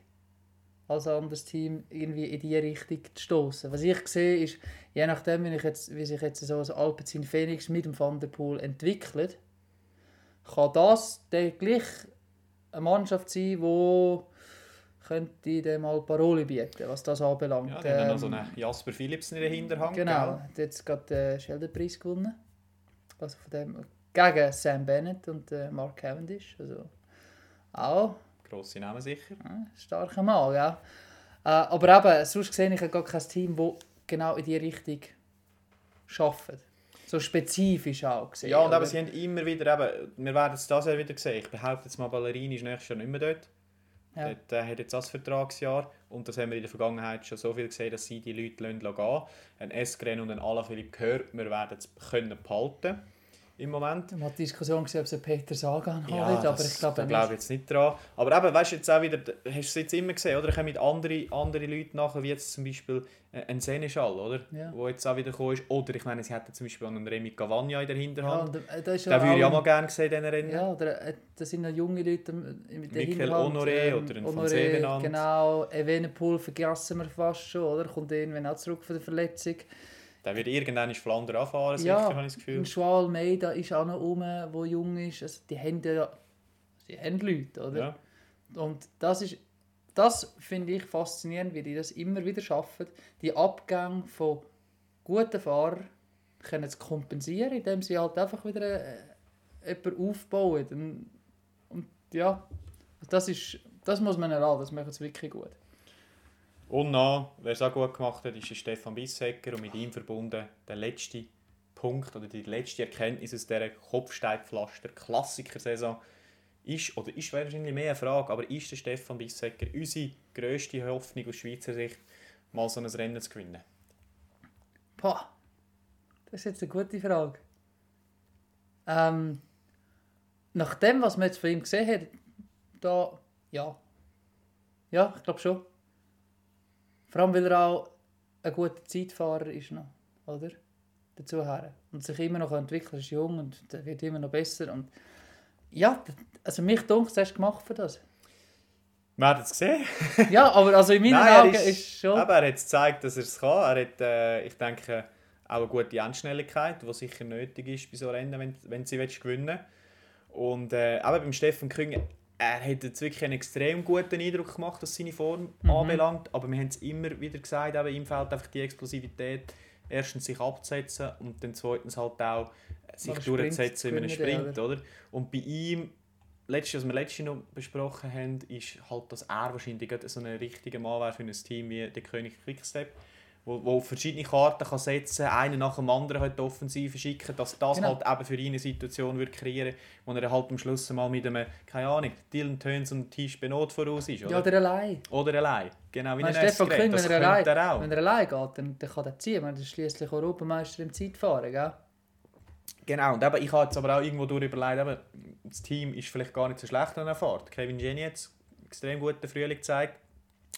als anderes Team irgendwie in diese Richtung zu stoßen. Was ich sehe, ist, je nachdem, wie, ich jetzt, wie sich jetzt so ein Alpecin Phoenix mit dem Van der Poel entwickelt, kann das dann gleich eine Mannschaft sein, die könnte dem mal Paroli bieten, was das anbelangt. Ja, die haben dann noch so Ähm, einen Jasper Philipsen in der Hinterhand. Genau, gell? hat jetzt gerade den Sheldon-Preis gewonnen. Also von dem gegen Sam Bennett und äh, Mark Cavendish. Also auch Grosse Namen sicher. ein starker Mann, ja. Äh, aber eben, sonst sehe ich gar kein Team, das genau in diese Richtung arbeitet. So spezifisch auch gesehen. Ja, und eben, sie haben immer wieder, eben, wir werden es das Jahr wieder sehen. Ich behaupte jetzt mal, Ballerini ist nächstes Jahr nicht mehr dort. Ja. Der, der hat jetzt das Vertragsjahr und das haben wir in der Vergangenheit schon so viel gesehen, dass sie die Leute lassen gehen. Ein Eskren und ein Alaphilippe gehört, wir werden es können behalten im Moment. Man hat die Diskussion gesehen, ob sie Peter Sagan Ja, haben, aber ich glaube nicht. glaube ich jetzt nicht dran. Aber eben, weißt du jetzt auch wieder, hast du es jetzt immer gesehen, oder? Kommen mit andere, andere Leute nachher, wie jetzt zum Beispiel äh, ein Seneschal, oder? Ja. Wo jetzt auch wieder gekommen ist. Oder ich meine, sie hätten zum Beispiel einen Remy Cavagna in der ja, Hinterhand. und, äh, da ist Den würde ich auch- mal gerne sehen, diesen Rennen. Ja, oder, äh, das sind noch junge Leute im- in der Michael. Honoré oder ein von Sevenant. Genau, Evenepoel vergessen wir fast schon, oder? Kommt irgendwann auch zurück von der Verletzung. Der wird irgendwann Flandern anfahren, sicher, ja, habe ich das Gefühl. und Joao Almeida ist auch noch rum, der jung ist. Also die haben ja die haben Leute, oder? Ja. Und das ist das finde ich faszinierend, wie die das immer wieder schaffen, die Abgänge von guten Fahrern können zu kompensieren, indem sie halt einfach wieder äh, jemanden aufbauen. Und, und ja, das ist das muss man erlauben, das macht es wirklich gut. Und noch, wer es auch gut gemacht hat, ist Stefan Bissecker und mit ihm verbunden der letzte Punkt oder die letzte Erkenntnis aus dieser Kopfsteinpflaster-Klassiker-Saison ist, oder ist wahrscheinlich mehr eine Frage, aber ist der Stefan Bissecker unsere grösste Hoffnung aus Schweizer Sicht, mal so ein Rennen zu gewinnen? Boah, das ist jetzt eine gute Frage. Ähm, nach dem, was man jetzt von ihm gesehen hat, da, ja. Ja, ich glaube schon. Vor allem, weil er auch ein guter Zeitfahrer ist noch, oder? Dazu her. Und sich immer noch entwickeln, er ist jung und wird immer noch besser. Und ja, also mich dunkel hast du gemacht für das. Wir haben es gesehen. ja, aber also in meinen Nein, Augen ist, ist, schon... Aber er hat gezeigt, dass er es kann. Er hat, äh, ich denke, auch eine gute Endschnelligkeit, die sicher nötig ist bei so Rennen, wenn, wenn sie willst, gewinnen Und äh, aber beim Steffen Küng, er hat jetzt wirklich einen extrem guten Eindruck gemacht, was seine Form Mhm. anbelangt. Aber wir haben es immer wieder gesagt, eben, ihm fehlt einfach die Explosivität, erstens sich abzusetzen und dann zweitens halt auch sich Nach Sprints durchzusetzen in einem Sprint. Oder? Und bei ihm Letzte, was wir letztes noch besprochen haben, ist halt, dass er wahrscheinlich so ein richtiger Mann wäre für ein Team wie der König Quickstep, wo, wo verschiedene Karten kann setzen kann, einen nach dem anderen halt die Offensive schicken, dass das Genau. halt eben für ihn eine Situation wird kreieren wo er halt am Schluss mal mit einem, keine Ahnung, Dylan Töns und Tisch Benot voraus ist, oder? Ja, oder allein. oder allein. Genau, wie Wenn ein Stefan. Küng, wenn er, allein, er auch. wenn er allein geht, dann, dann kann er ziehen. Er ist schließlich Europameister im Zeitfahren, gell? Genau, und eben, ich habe jetzt aber auch irgendwo durch überlegt, eben, das Team ist vielleicht gar nicht so schlecht an der Fahrt. Kevin Jenny hat extrem guten Frühling gezeigt.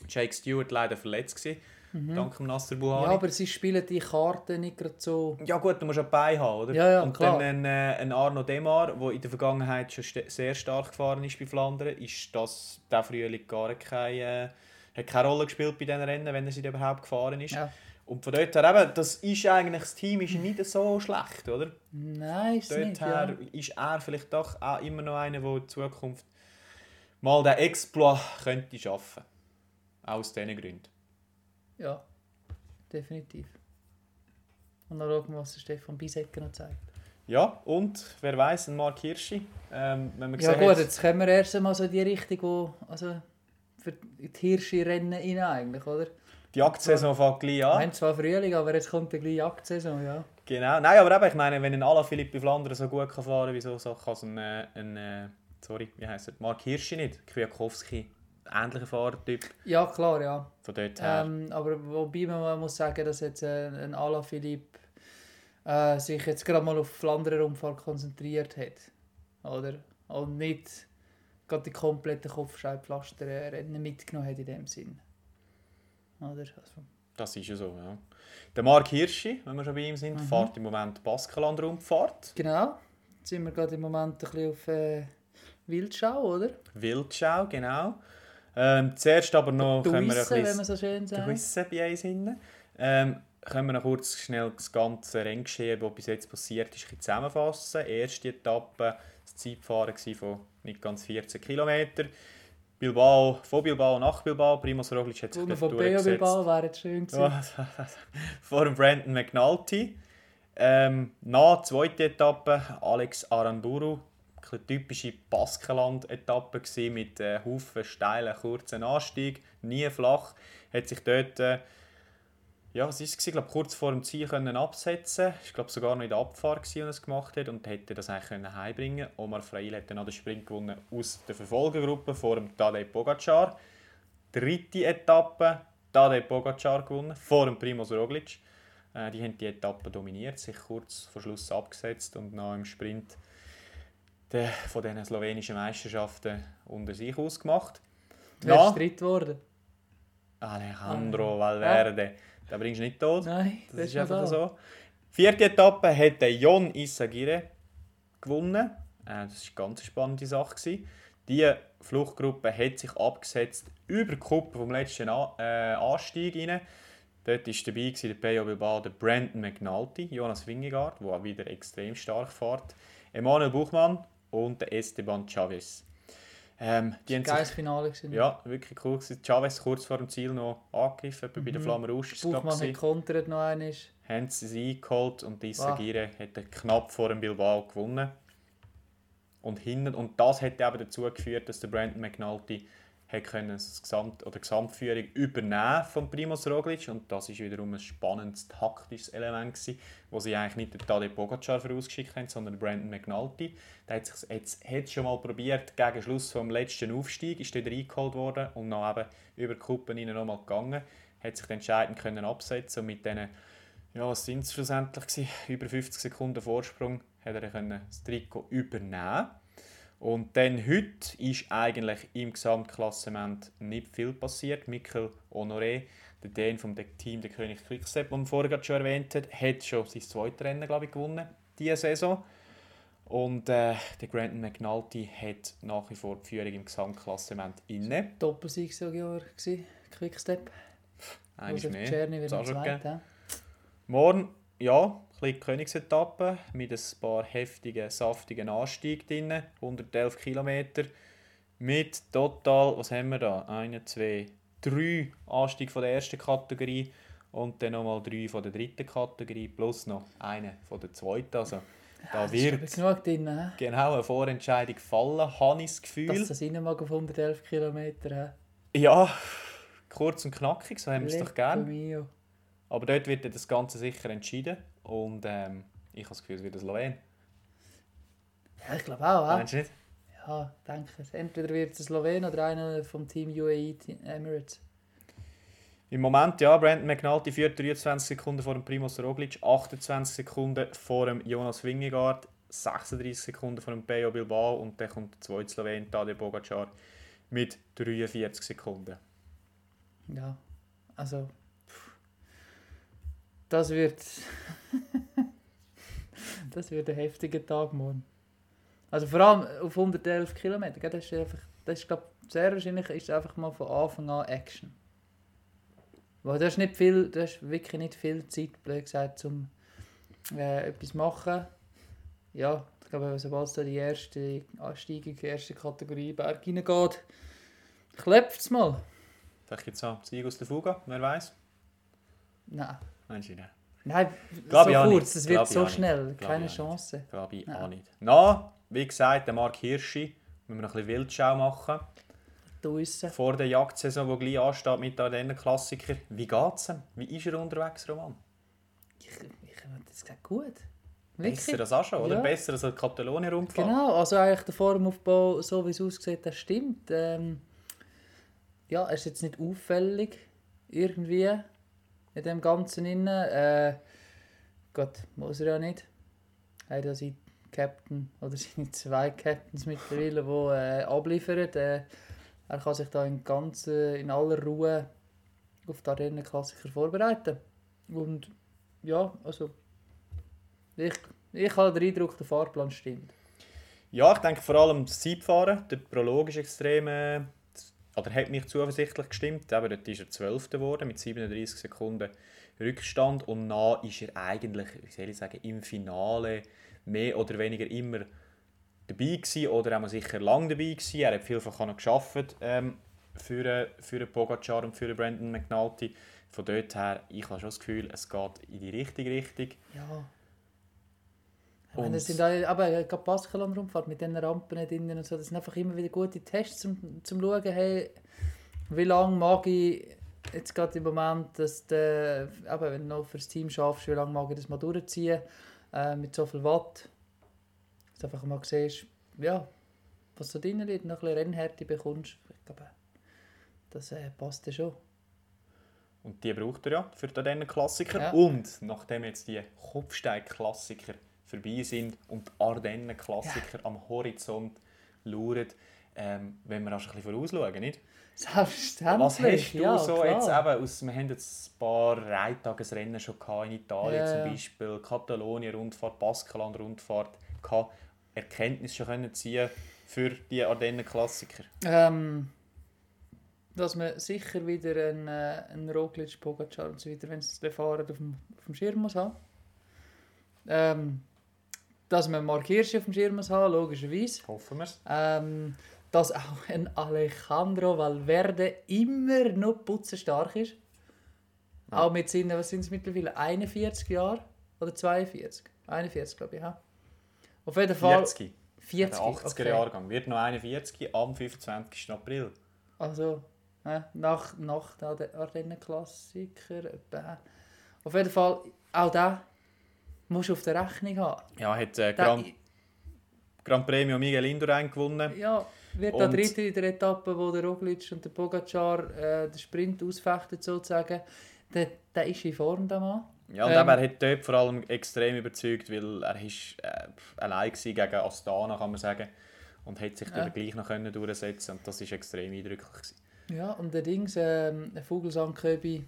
Jake Stewart leider verletzt gewesen, dank dem Nasser Ja, Buhani. aber sie spielen die Karten nicht gerade so... Ja gut, du musst auch bei haben, oder? Ja, ja, und klar. dann ein, äh, ein Arno Demar, der in der Vergangenheit schon sehr stark gefahren ist bei Flandern, ist das der Frühling gar keine, äh, hat keine Rolle gespielt bei diesen Rennen, wenn er sie überhaupt gefahren ist. Ja. Und von dort her eben, das ist eigentlich, das Team ist nicht so schlecht, oder? Nein, ist Dort nicht, her ja. ist er vielleicht doch auch immer noch einer, der in Zukunft mal den Exploit könnte schaffen. Aus diesen Gründen. Ja, definitiv. Und dann schauen wir, was der Stefan Bisecker noch zeigt. Ja, und wer weiß, ein Mark Hirschi. Ähm, wenn man Ja gut, hat- jetzt kommen wir erst einmal so in die Richtung, wo... Also für die Hirschi-Rennen rein eigentlich, oder? Die Jagdsaison fängt gleich Wir an. haben zwar Frühling, aber jetzt kommt die gleiche Jagdsaison, ja. Genau. Nein, aber eben, ich meine, wenn ein Alaphilippe Flandern so gut kann fahren kann, wieso so kann es ein, äh, ein äh, sorry, wie heisst er? Mark Hirschi nicht? Kwiatkowski, ähnlicher Fahrertyp. Ja, klar, ja. Von dort her. Ähm, aber wobei man muss sagen, dass jetzt äh, ein Alaphilippe äh, sich jetzt gerade mal auf Flandern Rundfahrt konzentriert hat. Oder? Und nicht gerade die komplette Kopfscheibenpflaster-Rennen mitgenommen hat in dem Sinn. Oder? Also, Das ist ja so, ja. Der Mark Hirschi, wenn wir schon bei ihm sind, Mhm. fährt im Moment Baskeland-Rundfahrt. genau. Jetzt sind wir gerade im Moment ein bisschen auf äh, Wildschau, oder? Wildschau, genau. Ähm, zuerst aber noch können wir ein Duisse, wenn bisschen man so schön sagt. Gewissen bei uns hinten. Ähm, können wir noch kurz schnell das ganze Renngeschehen, das bis jetzt passiert ist, bisschen zusammenfassen. Erste Etappe, das Zeitfahren von nicht ganz 14 km. Bilbao, von Bilbao nach Bilbao. Primoz Roglic hat sich dort durchgesetzt. Bilbao wäre jetzt schön gewesen. Vor Brandon McNulty. Ähm, nach der zweiten Etappe Alex Aramburu. Eine typische Baskenland-Etappe mit äh, Haufen steilen, kurzen Anstieg, nie flach. Hat sich dort, äh, ja, was ist es, glaube kurz vor dem Ziel können absetzen. Ich glaube sogar noch in der Abfahrt, gewesen, er es gemacht hat und hätte das eigentlich können heimbringen. Omar Frail hat dann noch den Sprint gewonnen aus der Verfolgergruppe vor dem Tadej Pogacar. Dritte Etappe, Tadej Pogacar gewonnen, vor dem Primoz Roglic. Äh, die haben die Etappe dominiert, sich kurz vor Schluss abgesetzt und nach im Sprint de, von diesen slowenischen Meisterschaften unter sich ausgemacht. Wer ist dritt geworden? Alejandro Valverde, den bringst du nicht tot. Nein, Das wer ist einfach so. Vierte Etappe hat der Jon Isagire gewonnen. Äh, das war eine ganz spannende Sache. gewesen. Die Fluchtgruppe hat sich abgesetzt über die Kuppe vom letzten A äh, Anstieg rein. Dort war dabei gewesen, der Peyo Bilbao, der Brandon McNulty, Jonas Wingegaard, der auch wieder extrem stark fährt, Emanuel Buchmann und der Esteban Chavez. Ähm, die haben Geiles sich, Finale gewesen. ja, wirklich cool gewesen. Chavez kurz vor dem Ziel noch angegriffen, etwa bei der Flamme ist es, glaub Buchmann hat kontert noch einmal. haben sie sie eingeholt und die Sagire hat knapp vor dem Bilbao gewonnen. Und, hinten, und das hat eben dazu geführt, dass der Brandon McNulty hat können das Gesamt, oder die Gesamtführung übernehmen von Primoz Roglic und das ist wiederum ein spannendes taktisches Element gewesen, wo sie eigentlich nicht den Tadej Pogacar vorausgeschickt haben, sondern Brandon McNulty. Der hat es jetzt, hat schon mal probiert, gegen Schluss vom letzten Aufstieg, ist dort reingeholt worden und dann eben über die Kuppen rein nochmal gegangen, hat sich entscheidend können absetzen und mit diesen ja, was sind es schlussendlich gewesen? Über 50 Sekunden Vorsprung hat er können das Trikot übernehmen. Und dann heute ist eigentlich im Gesamtklassement nicht viel passiert. Michael Honoré, der Däne vom Team der König Quickstep, den wir vorher schon erwähnt haben, hat schon sein zweites Rennen glaube ich, gewonnen diese Saison. Und äh, der Grandon McNulty hat nach wie vor die Führung im Gesamtklassement inne. Doppelsieg so Jahr Quickstep. Eigentlich mehr. Czerny Hat's wieder auch schon zweit, gegeben. ja. Morgen, ja, bisschen Königsetappe mit ein paar heftigen, saftigen Anstiegen drin. 111 Kilometer. Mit total, was haben wir da? Eine, zwei, drei Anstiege von der ersten Kategorie und dann nochmal drei von der dritten Kategorie plus noch eine von der zweiten. Also da aber wird genug drin, hä? genau eine Vorentscheidung fallen, habe ich das Gefühl. dass das rein mag auf 111 Kilometer. Ja, kurz und knackig, so haben wir es doch gerne. Aber dort wird das Ganze sicher entschieden. Und ähm, ich habe das Gefühl, es wird ein Slowen. Ja, ich glaube auch. Meinst du nicht? Ja, denke es. Entweder wird es ein Slowen oder einer vom Team UAE Emirates. Im Moment, ja, Brandon McNulty führt 23 Sekunden vor dem Primoz Roglic, 28 Sekunden vor dem Jonas Wingegaard, 36 Sekunden vor dem Pejo Bilbao und dann kommt der zweite Slowen, Tadej Pogacar, mit 43 Sekunden. Ja, also. Das wird. das wird ein heftiger Tag morgen. Also vor allem auf 111 Kilometer. Das ist einfach. Das ist, glaub, sehr wahrscheinlich ist einfach mal von Anfang an Action. Weil da ist nicht viel, da ist wirklich nicht viel Zeit, blöd gesagt, um äh, etwas zu machen. Ja, ich glaube, sobald es da die erste Ansteigung, die erste Kategorie Berg reingeht, klopft es mal. Vielleicht gibt es auch Sieg aus der Fuga, wer weiß. Nein. Meinst du nicht? Nein, Glaub so kurz, Glaub wird so schnell, Glaub keine Chance. Glaube ich auch nicht. Na, wie gesagt, der Mark Hirschi, müssen wir noch ein bisschen Wildschau machen. Da draussen. Vor der Jagdsaison, die gleich ansteht mit den Klassiker. Wie geht es ihm? Wie ist er unterwegs, Roman? Ich, ich hätte das gesagt, gut. Besser Wirklich? als auch schon, oder? Ja. Besser als der Katalonien-Rundfahrt. Genau, also eigentlich der Formaufbau, so wie es aussieht, das stimmt. Ähm, ja, er ist jetzt nicht auffällig, irgendwie, in dem Ganzen. Äh, Gott, muss er ja nicht. Er hat ja seinen Captain, oder seine zwei Captains mittlerweile, die äh, abliefern. Äh, er kann sich da in, ganz, in aller Ruhe auf die Arena-Klassiker vorbereiten. Und ja, also ich, ich habe den Eindruck, der Fahrplan stimmt. Ja, ich denke vor allem das Zeitfahren. Der Prolog ist extrem. Oder hat mich zuversichtlich gestimmt. Eben, dort ist er 12. geworden mit 37 Sekunden Rückstand. Und dann ist er eigentlich, wie soll ich sagen, im Finale mehr oder weniger immer dabei gewesen. Oder auch sicher lang dabei gewesen. Er hat vielfach auch noch geschafft ähm, für, äh, für Pogacar und für Brandon McNulty. Von dort her, ich habe schon das Gefühl, es geht in die richtige Richtung. Ja. Meine, das sind alle, aber gerade Baskelon-Rundfahrt mit diesen Rampen drinnen und so, das sind einfach immer wieder gute Tests, zum, zum schauen, hey, wie lange mag ich jetzt gerade im Moment, dass der, aber wenn du noch fürs Team schaffst, wie lange mag ich das mal durchziehen, äh, mit so viel Watt. Dass du einfach mal siehst, ja, was so drin liegt, noch ein bisschen Rennhärte bekommst. Ich glaube, das äh, passt ja schon. Und die braucht er ja für den Klassiker. Ja. Und nachdem jetzt die Kopfsteig-Klassiker vorbei sind und die Ardennen-Klassiker am Horizont lauern, ähm, wenn wir auch schon ein bisschen vorausschauen, nicht? Selbstverständlich. Was hast du ja, so klar. jetzt eben aus, wir haben jetzt ein paar Reitagesrennen schon gehabt, in Italien Ja, zum ja. Beispiel, Katalonien-Rundfahrt, Baskenland-Rundfahrt, Erkenntnisse schon können ziehen für die Ardennen-Klassiker. Ähm, dass man sicher wieder einen, äh, einen Roglic, Pogacar und so weiter, wenn sie es fahren, auf dem, auf dem Schirm muss haben. Ähm, dass man Mark Hirschi auf dem Schirm haben, logischerweise. Hoffen wir es. Ähm, dass auch ein Alejandro Valverde immer noch putzenstark ist. Ja. Auch mit seinen, was sind es mittlerweile, 41 Jahren? Oder 42? 41, glaube ich, ja. Auf jeden Fall 40. 40. Der 80er okay. Jahrgang wird noch 41 am 25. April. Also, äh, nach, nach der Ardennen-Klassiker. etwa. Auf jeden Fall, auch da musst du auf der Rechnung haben. Ja, hat äh, Grand, Grand Premio Miguel Indurain gewonnen. ja, wird der dritte in der Etappe, wo der Roglic und der Pogacar äh, den Sprint ausfechten, sozusagen. Der, der ist in Form, der Mann. Ja, und Ähm, er hat dort vor allem extrem überzeugt, weil er ist, äh, allein war gegen Astana, kann man sagen. und hat sich dann gleich noch können durchsetzen und das ist extrem eindrücklich. Gewesen. Ja, und der Dings, ähm, der Vogelsang-Köbi,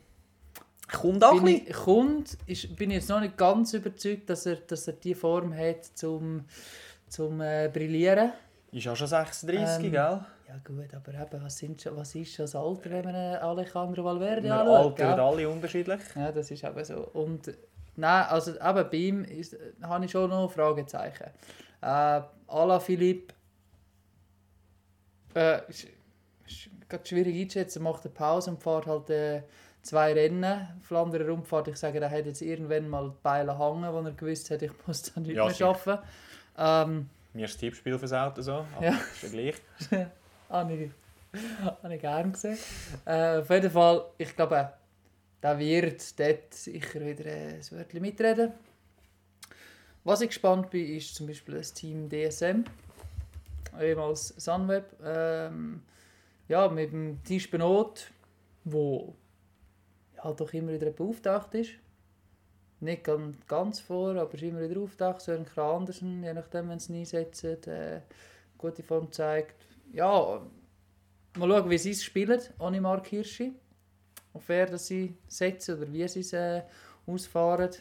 Kommt bin ich, kommt, ist, bin ich jetzt noch nicht ganz überzeugt, dass er, dass er die Form hat zum, zum äh, Brillieren. Ist auch schon 36, Ähm, gell? Ja gut, aber eben, was, sind schon, was ist schon das Alter, wenn man Alejandro Valverde anschaut? altern gell? alle unterschiedlich. Ja, das ist eben so. Und nein, also eben bei ihm ist, habe ich schon noch Fragezeichen. Äh, Ala Philipp äh, ist, ist gerade schwierig einzuschätzen. Macht eine Pause und fährt halt äh, zwei Rennen. Flandern Rundfahrt, ich sage, er hat jetzt irgendwann mal die Beine hangen, wo er gewusst hat, ich muss dann nicht Ja, mehr arbeiten. Ähm, Mir ist das Tippspiel fürs Auto so, aber Ja. ist ja gleich. habe ich, habe ich gerne gesehen. Äh, auf jeden Fall, ich glaube, der wird dort sicher wieder äh, ein Wörtchen mitreden. Was ich gespannt bin, ist zum Beispiel das Team DSM, ehemals Sunweb. Ähm, ja, mit dem Tisch Benot, wo ja, doch immer wieder beauftragt ist. Nicht ganz, vor, aber ist immer wieder auftaucht. Sören Krah Andersen, je nachdem, wenn sie ihn einsetzen, äh, gute Form zeigt. Ja, mal schauen, wie sie es spielen, ohne Mark Hirschi. Auf wer dass sie setzen oder wie sie es äh, ausfahren.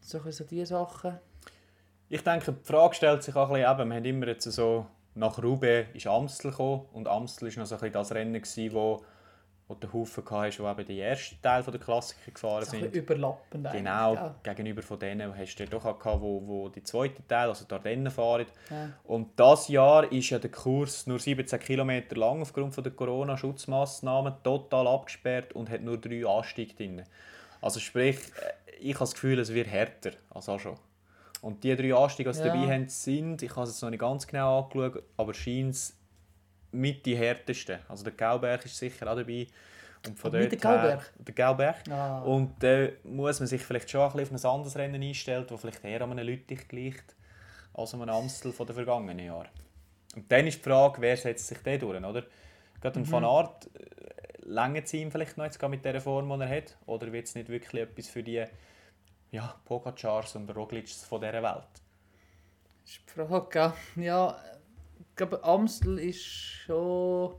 So, ein so diese Sachen. Ich denke, die Frage stellt sich auch ein bisschen, eben, wir haben immer jetzt so, nach Roubaix ist Amstel gekommen und Amstel war noch so ein bisschen das Rennen, gewesen, wo der Haufen hatte, wo eben die ersten Teil der Klassiker gefahren ein sind. überlappend Genau, gell? gegenüber von denen hast du doch auch gehabt, wo, wo die zweite Teil, also die Ardennen fahren. Ja. Und das Jahr ist ja der Kurs nur 17 Kilometer lang aufgrund von der Corona-Schutzmaßnahmen total abgesperrt und hat nur drei Anstiege drin. Also sprich, äh, ich habe das Gefühl, es wird härter als auch schon. Und die drei Anstiege, die sie Ja. dabei haben, sind, ich habe es jetzt noch nicht ganz genau angeschaut, aber scheint es mit die härtesten. Also der Gauberg ist sicher auch dabei. Und von dort der Gauberg? Der Gauberg. Ah. Und da muss man sich vielleicht schon ein bisschen auf ein anderes Rennen einstellen, das vielleicht eher an einem Lüttich gleicht, als an einem Amstel von den vergangenen Jahren. Und dann ist die Frage, wer setzt sich da durch, oder? Gerade ein Mhm. Van Aert, äh, länger es ihm vielleicht noch jetzt mit der Form, die er hat? Oder wird es nicht wirklich etwas für die ja, Pogacars und Roglics von dieser Welt? Das ist die Frage? Ja, glaube, Amstel ist schon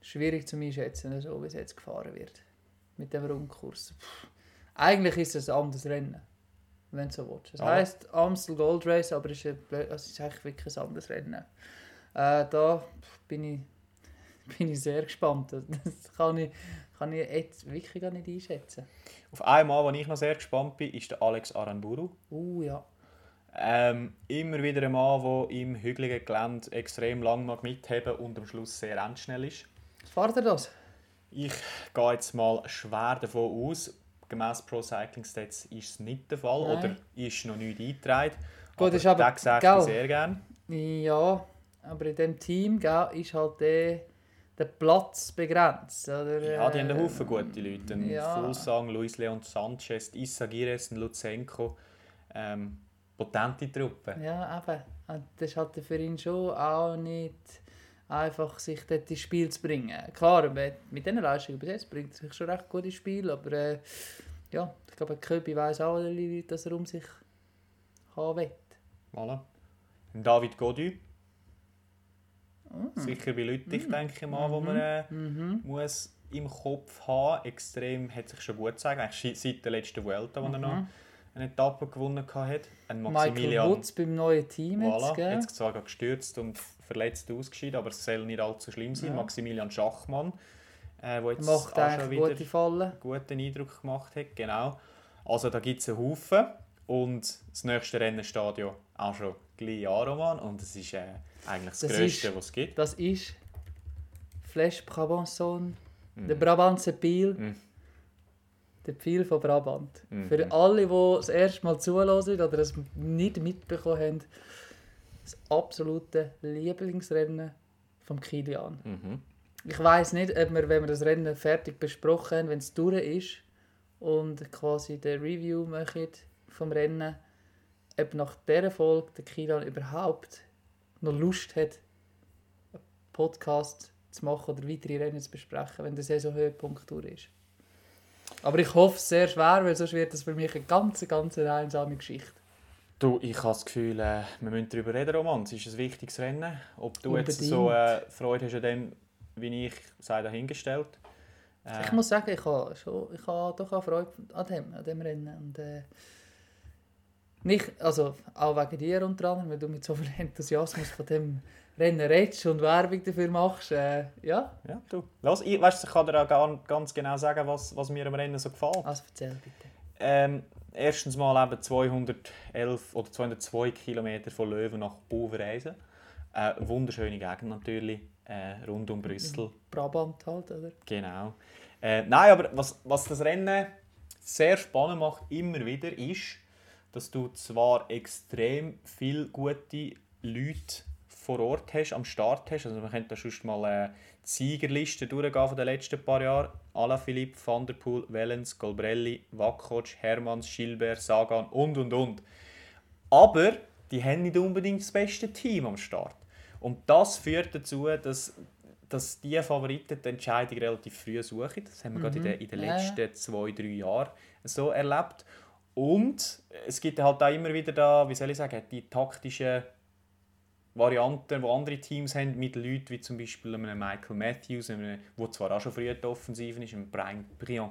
schwierig zu einschätzen, so wie es jetzt gefahren wird. Mit dem Rundkurs. Pff. Eigentlich ist es ein anderes Rennen, wenn du so willst. Das Aber- heisst Amstel Gold Race, aber es ist, ein, es ist eigentlich wirklich ein anderes Rennen. Äh, da bin ich, bin ich sehr gespannt. Das kann ich, kann ich jetzt wirklich gar nicht einschätzen. Auf einmal, wo ich noch sehr gespannt bin, ist der Alex Aranburu. Uh ja. Ähm, immer wieder ein Mann, der im hügeligen Gelände extrem lang mag mitheben und am Schluss sehr endschnell ist. Fahrt er das? Ich gehe jetzt mal schwer davon aus, gemäss Pro Cycling Stats ist es nicht der Fall Nein. oder ist noch nicht eingetragen. Gut, ist aber- den sehe ich sehr gerne. Ja, aber in dem Team gell, ist halt der, der Platz begrenzt. Oder? Ja, die haben einen Äh, Haufen gute Leute. Ja. Fulsang, Luis Leon Sanchez, Issa Gires, ein Lutsenko. Ähm, potente Truppe. Ja, eben. Und Das halt für ihn schon auch nicht einfach, sich dort ins Spiel zu bringen. Klar, mit diesen Leistungen bis jetzt bringt er sich schon recht gut ins Spiel, aber äh, ja, ich glaube, Köbi weiß auch, dass er um sich haben will. Voilà. David Godu. Mm. Sicher bei Lüttich, denke ich mal, wo man äh, Mhm. muss im Kopf haben. Extrem hat sich schon gut gezeigt. Eigentlich seit der letzten Vuelta, wo er noch Mhm. Eine Etappe gewonnen hat. Ein Michael Maximilian Wutz beim neuen Team jetzt, Voilà, gell? jetzt zwar gestürzt und verletzt ausgeschieden, aber es soll nicht allzu schlimm sein. Ja. Maximilian Schachmann, äh, der jetzt Macht auch schon wieder gute Fallen. einen guten Eindruck gemacht hat. Genau. Also da gibt es einen Haufen. Und das nächste Rennen steht ja auch schon gleich an, Roman. Und es ist äh, eigentlich das, Das Größte, was es gibt. Das ist Flash Brabanson, Mhm. der Brabantse Pil. Mhm. Der Pil von Brabant. Mhm. Für alle, die das erste Mal zuhören oder es nicht mitbekommen haben, das absolute Lieblingsrennen vom Kilian. Mhm. Ich weiß nicht, ob wir, wenn wir das Rennen fertig besprochen haben, wenn es durch ist und quasi den Review machen vom Rennen, ob nach dieser Folge der Kilian überhaupt noch Lust hat, einen Podcast zu machen oder weitere Rennen zu besprechen, wenn der Saisonhöhepunkt durch ist. Aber ich hoffe es sehr schwer, weil sonst wird das für mich eine ganz, ganz einsame Geschichte. Du, ich habe das Gefühl, äh, wir müssen darüber reden, Roman. Es ist ein wichtiges Rennen. Ob du jetzt Unbedingt. so äh, Freude hast an dem, wie ich sei dahingestellt. Äh, Ich muss sagen, ich habe, schon, ich habe doch auch Freude an dem, an dem Rennen. Und, äh, nicht, also auch wegen dir unter anderem, weil du mit so viel Enthusiasmus von dem Rennen redest und Werbung dafür machst. Äh, ja, ja, du. Los, ich, weißt, ich kann dir auch ganz genau sagen, was, was mir am Rennen so gefällt. also erzähl bitte. Ähm, erstens mal eben 211 oder 202 Kilometer von Löwen nach Overijse. Äh, wunderschöne Gegend natürlich, äh, rund um Brüssel. Brabant halt, oder? Genau. Äh, nein, aber was, was das Rennen sehr spannend macht, immer wieder, ist, dass du zwar extrem viele gute Leute vor Ort hast, am Start hast. Also man könnte da sonst mal die Siegerliste durchgehen von den letzten paar Jahren. Alaphilippe, Van der Poel, Wellens, Golbrelli, Wakoc, Hermanns, Gilbert, Sagan und und und. Aber die haben nicht unbedingt das beste Team am Start. Und das führt dazu, dass, dass die Favoriten die Entscheidung relativ früh suchen. Das haben wir gerade in den, in den Ja, ja. letzten zwei, drei Jahren so erlebt. Und es gibt halt auch immer wieder da, wie soll ich sagen, die taktischen Varianten, die andere Teams haben, mit Leuten wie zum Beispiel einem Michael Matthews, einem, der zwar auch schon früh in der Offensive ist, einem Brian, Brian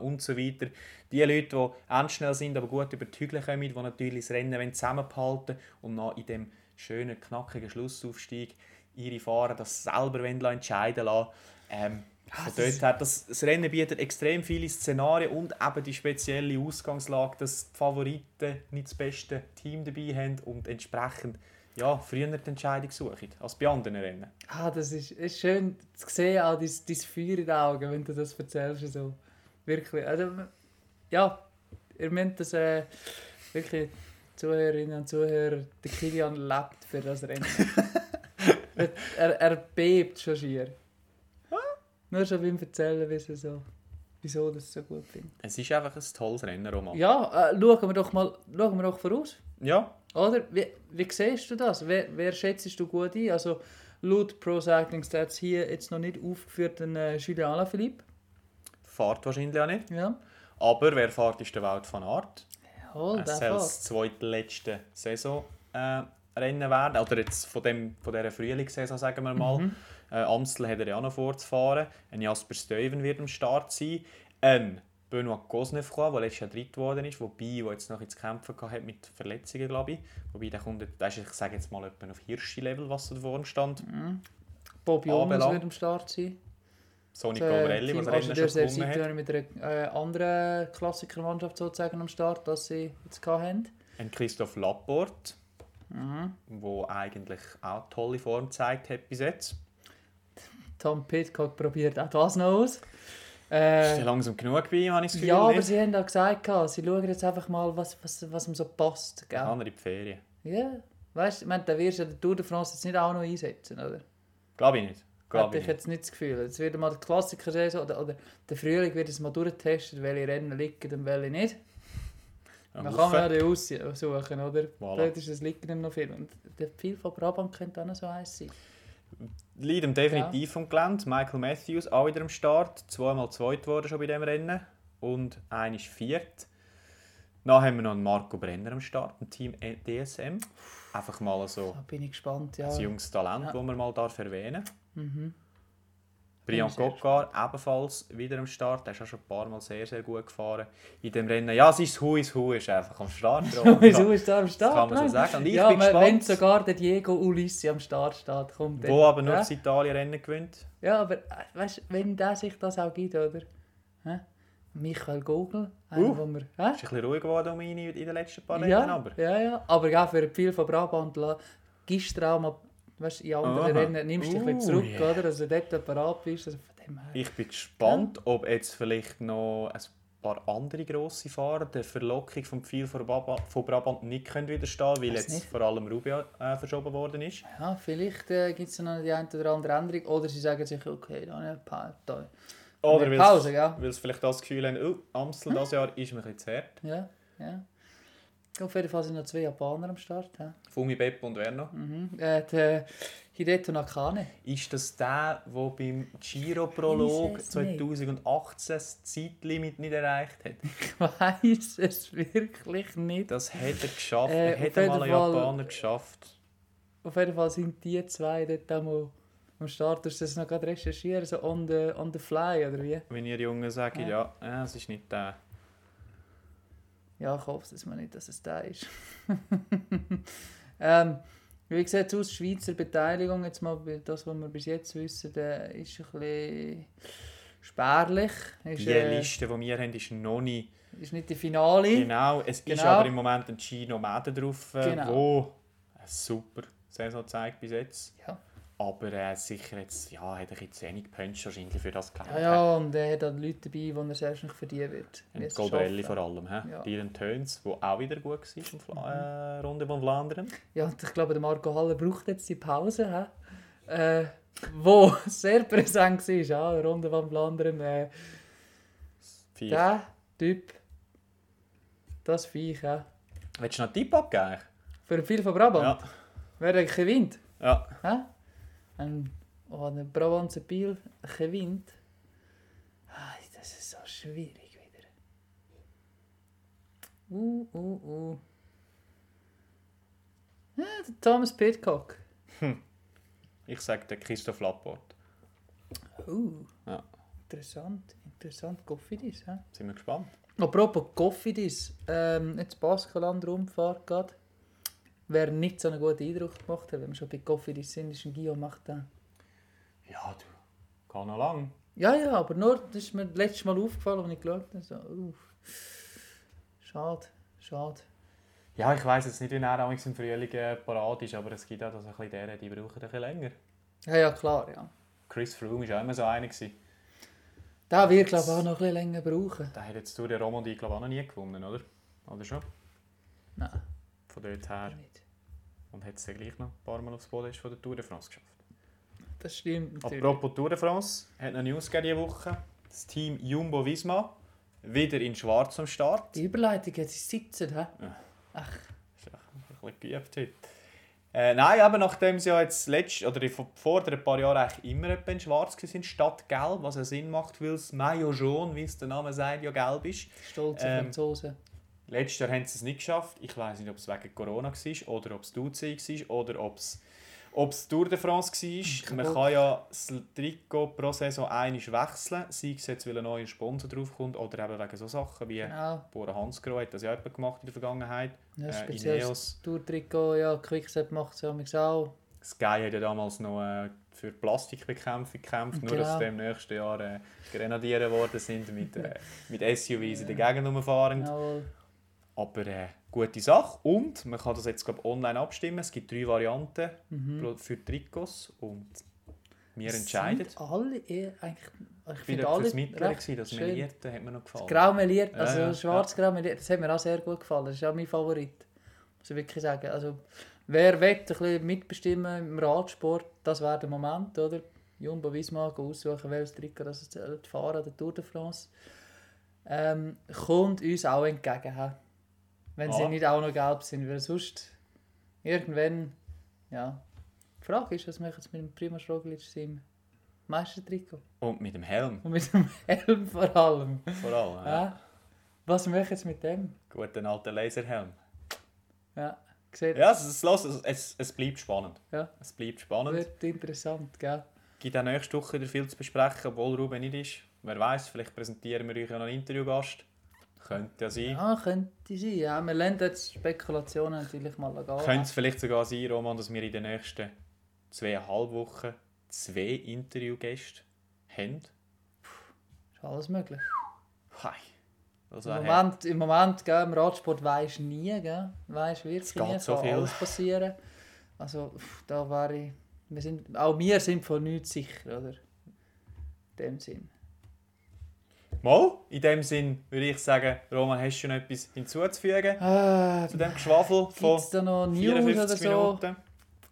und so weiter. Die Leute, die endschnell sind, aber gut über die Hügel kommen, die natürlich das Rennen zusammenhalten und noch in dem schönen, knackigen Schlussaufstieg ihre Fahrer das selber entscheiden lassen. Ähm, von das dort her, das, das Rennen bietet extrem viele Szenarien und eben die spezielle Ausgangslage, dass die Favoriten nicht das beste Team dabei haben und entsprechend ja, früher die Entscheidung suchen als bei anderen Rennen. Ah, das ist, ist schön zu sehen, auch dein, dein Feuer in den Augen, wenn du das erzählst. So. Wirklich. Also, ja, ihr müsst das äh, wirklich, Zuhörerinnen und Zuhörer, der Kilian lebt für das Rennen. er, er bebt schon schier. Nur schon beim Erzählen er so, wieso das so gut findet. Es ist einfach ein tolles Rennen, Roman. Ja, äh, schauen wir doch mal schauen wir doch voraus. ja Oder? Wie, wie siehst du das? Wer, wer schätzt du gut ein? Also, laut Pro Cycling Stats hier jetzt noch nicht aufgeführt ein äh, Julien Alaphilippe. fährt wahrscheinlich auch nicht. Ja. Aber wer fährt, ist der Welt van Aert. Jawohl, der soll das zweitletzte Saison äh, Rennen werden. Oder jetzt von, dem, von dieser Frühlingssaison, sagen wir mal. Mhm. Äh, Amstel hat er ja auch noch vorzufahren. Ein Jasper Stuyven wird am Start sein. Ein Benoit Cosnefroy, der letztes Jahr dritt geworden ist, wobei der jetzt noch ins Kämpfen gehabt hat mit Verletzungen, glaube ich. Wobei der kommt, der ist, ich sage jetzt mal, etwa auf Hirschi-Level, was da vorne stand. Bob Jonas anbelangt. wird am Start sein. Sonny Der Colbrelli, was Rennen Ingenieur schon gewonnen hat. Mit einer äh, anderen Klassikermannschaft sozusagen am Start, das sie jetzt hatten. Ein Christoph Laporte, Mhm. der eigentlich auch tolle Form gezeigt hat bis jetzt. Tom Pitcock probiert auch das noch aus. Ist ja Äh, langsam genug bei ihm, habe ich das Gefühl. ja, aber nicht? sie haben auch gesagt, sie schauen jetzt einfach mal, was, was, was ihm so passt. Gell? Andere Ferien. Ja, weißt du, ich meine, da wirst du den Tour de France jetzt nicht auch noch einsetzen, oder? Glaube ich nicht. Hätte ich ich jetzt nicht das Gefühl. Jetzt wird mal der Klassiker-Saison oder, oder der Frühling wird es mal durchtesten, welche Rennen liegen und welche nicht. Dann kann man ja den aussuchen, oder? Voilà. Dort ist es liegen noch viel. Und der viel von Brabant könnte auch noch so heiß sein. Ihm definitiv vom Gelände. Michael Matthews auch wieder am Start. Zweimal zweit geworden schon bei diesem Rennen. Und einer ist viert. Dann haben wir noch einen Marco Brenner am Start, ein Team DSM. Einfach mal so Da bin ich gespannt, ja. ein junges Talent, Ja. das man mal darf erwähnen Mhm. Brian Coccard ebenfalls wieder am Start. Der ist auch schon ein paar Mal sehr, sehr gut gefahren in dem Rennen. Ja, es ist Hu is Hu ist einfach am Start. Wieso ist er am Start? kann man so sagen. Und ich ja, bin wenn- gespannt. wenn sogar der Diego Ulissi am Start steht, kommt Wo aber nur ja? das Italien-Rennen gewinnt. Ja, aber äh, weißt, wenn der sich das auch gibt, oder? Hä? Michael Gogel, einer, Uh. wo wir... Hä? Ist ein bisschen ruhig geworden um ihn in den letzten paar Rennen. Ja, Aber. ja, ja. Aber ja, für viel von Brabant la- gibst du weißt, in anderen. Rennen nimmst du dich ein bisschen Uh, zurück, yeah. oder? Also dort parat bist. Also von dem her. Ich bin gespannt, ob jetzt vielleicht noch ein paar andere grosse Fahrer der Verlockung vom Pfeil von Brabant, von Brabant nicht können widerstehen weil Weiss jetzt nicht. vor allem Rubio äh, verschoben worden ist. Ja, vielleicht äh, gibt es noch die eine oder andere Änderung. Oder sie sagen sich, okay, dann eine pa da. Oder weil Pause, sie, weil vielleicht das Gefühl haben, oh, Amstel dieses Jahr ist mir jetzt hart. Ja, ja. Auf jeden Fall sind noch zwei Japaner am Start. He? Fumi Beppo und wer noch? Mhm. Äh, der Hideto Nakane. Ist das der, der beim Giro-Prolog Weiss es nicht. 2018 das Zeitlimit nicht erreicht hat? Ich weiß es wirklich nicht. Das hat er geschafft. Äh, er hat einmal einen Japaner geschafft. Auf jeden Fall sind die zwei dort auch mal am Start. Du hast das noch gerade recherchieren, so on the, on the fly, oder wie? Wenn ihr Jungen sagt, Ja. ja, ja, es ist nicht der. Ja, ich hoffe es mal nicht, dass es da ist. ähm, wie sieht es aus, Schweizer Beteiligung, jetzt mal das, was wir bis jetzt wissen, äh, ist ein bisschen spärlich. Ist, Die äh, Liste, die wir haben, ist noch nicht. ist nicht die Finale. Genau, es ist Genau. aber im Moment ein Gino Mäder drauf, äh, Genau. wo eine super Saison zeigt bis jetzt. Ja. Aber äh, sicher jetzt, ja, hat er zu wenig Punch wahrscheinlich für das gehabt. Ja, ja, und er hat auch Leute dabei, die er selbst nicht verdienen wird. Und Goldarelli vor allem. He? Ja. Dylan Töns, der auch wieder gut war im Mhm. Fla äh, Runde von Flandern. Ja, und ich glaube, der Marco Haller braucht jetzt die Pause, he? äh, wo sehr präsent war, ja, Runde von Flandern. Äh, Vier. der Typ, das Viech, ja. Willst du noch einen Tipp abgeben? Für viel von Brabant. Ja. Wer der gewinnt, ja. hä? Ein, oh, ein Brabanzer Biel gewinnt. Ai, das ist so schwierig wieder. Uh, uh, uh. Ja, der Thomas Pitcock. Ich sage der Christoph Lapport. Uh, Ja. interessant, interessant. Goffidis, hä? Sind wir gespannt. Apropos Goffidis, ähm, jetzt Baskenland-Rundfahrt geht. Wer nicht so einen guten Eindruck gemacht hat, wenn wir schon bei Goffidis sind, ist ein Guillaume Martin. Ja, du. Kann noch lang. Ja, ja, aber nur, das ist mir letztes Mal aufgefallen, als ich geschaut habe. So, uff. Schade, schade. Ja, ich weiss jetzt nicht, wie er im Frühling äh, parat ist, aber es gibt auch dass ein bisschen deren, die brauchen ein bisschen länger. Ja, ja, klar, ja. Chris Froome war auch immer so einer. Gewesen. Da wird, glaube ich, auch noch ein bisschen länger brauchen. Der hat jetzt durch den Romandie, glaube ich, auch noch nie gewonnen, oder? Oder schon? Nein, Von dort her. Und hat es dann gleich noch ein paar Mal aufs Podest von der Tour de France geschafft. Das stimmt natürlich. Apropos Tour de France, hat noch News gegeben diese Woche. Das Team Jumbo Visma wieder in Schwarz am Start. Die Überleitung hat sie sitzen, hä? Ist ja ein bisschen geübt heute. Äh, nein, aber nachdem sie ja jetzt letzt, oder vor, ein paar Jahren eigentlich immer in Schwarz waren, statt Gelb, was ja Sinn macht, weil das Maillot jaune, wie es der Name sagt, ja gelb ist. Stolze Ähm, Franzosen. Letztes Jahr haben sie es nicht geschafft. Ich weiß nicht, ob es wegen Corona war oder ob es die UCI war oder ob es, ob es Tour de France war. Man kann ja das Trikot pro Saison einmal wechseln, sei es jetzt, weil ein neuer Sponsor draufkommt oder eben wegen so Sachen wie Genau. Bora Hansgrohe hat das ja jemand gemacht in der Vergangenheit. Ja, äh, Ineos. Tour-Trikot, ja, Quickstep macht es ja auch. Sky hat ja damals noch äh, für Plastikbekämpfung gekämpft, nur Genau. dass sie im nächsten Jahr äh, Grenadiere geworden sind mit, äh, mit SUVs in der Gegend rumfahrend. Jawohl. Aber äh, gute Sache. Und man kann das jetzt glaub, online abstimmen. Es gibt drei Varianten pro- für Trikots. Und wir entscheiden. Sind alle eher eigentlich... Ich finde alle fürs Mittlere, gewesen, das schön. Melierte hat mir noch gefallen. Grau meliert, also ja, schwarz-grau meliert, das hat mir auch sehr gut gefallen. Das ist auch mein Favorit. Muss ich wirklich sagen. Also, wer will ein bisschen mitbestimmen im Radsport, das wäre der Moment, oder? Jumbo Visma aussuchen, welches Trikot das fahren an der Tour de France. Ähm, kommt uns auch entgegen. Wenn sie Ah. nicht auch noch gelb sind, weil sonst irgendwann, ja. Die Frage ist, was machen sie mit dem Primoz Roglic im Meistertrikot? Und mit dem Helm Und mit dem Helm vor allem. vor allem. Ja. Ja. Was machen sie mit dem? Guten alten Laserhelm. Ja, sieht, Ja, es, es, es, es, es bleibt spannend. Ja. Es bleibt spannend. wird interessant, gell? gibt auch nächste Woche wieder viel zu besprechen, obwohl Ruben nicht ist. Wer weiß, vielleicht präsentieren wir euch ja noch einen Interviewgast. Könnte ja sein. Ja, könnte sein. Ja, wir lassen jetzt Spekulationen natürlich mal gehen. Könnte es vielleicht sogar sein, Roman, dass wir in den nächsten zweieinhalb Wochen zwei Interviewgäste haben? Ist alles möglich. Hi. Das Im Moment, im Moment gell, im Radsport weisst nie, gell? Weisst wirklich geht nie, so kann viel. alles passieren. Also, da wäre ich... Wir sind, auch wir sind von nichts sicher, oder? In dem Sinn. Mal, in dem Sinn würde ich sagen, Roman, hast du noch etwas hinzuzufügen Äh, zu dem Geschwafel von Gibt es da noch News oder 54 so? Minuten?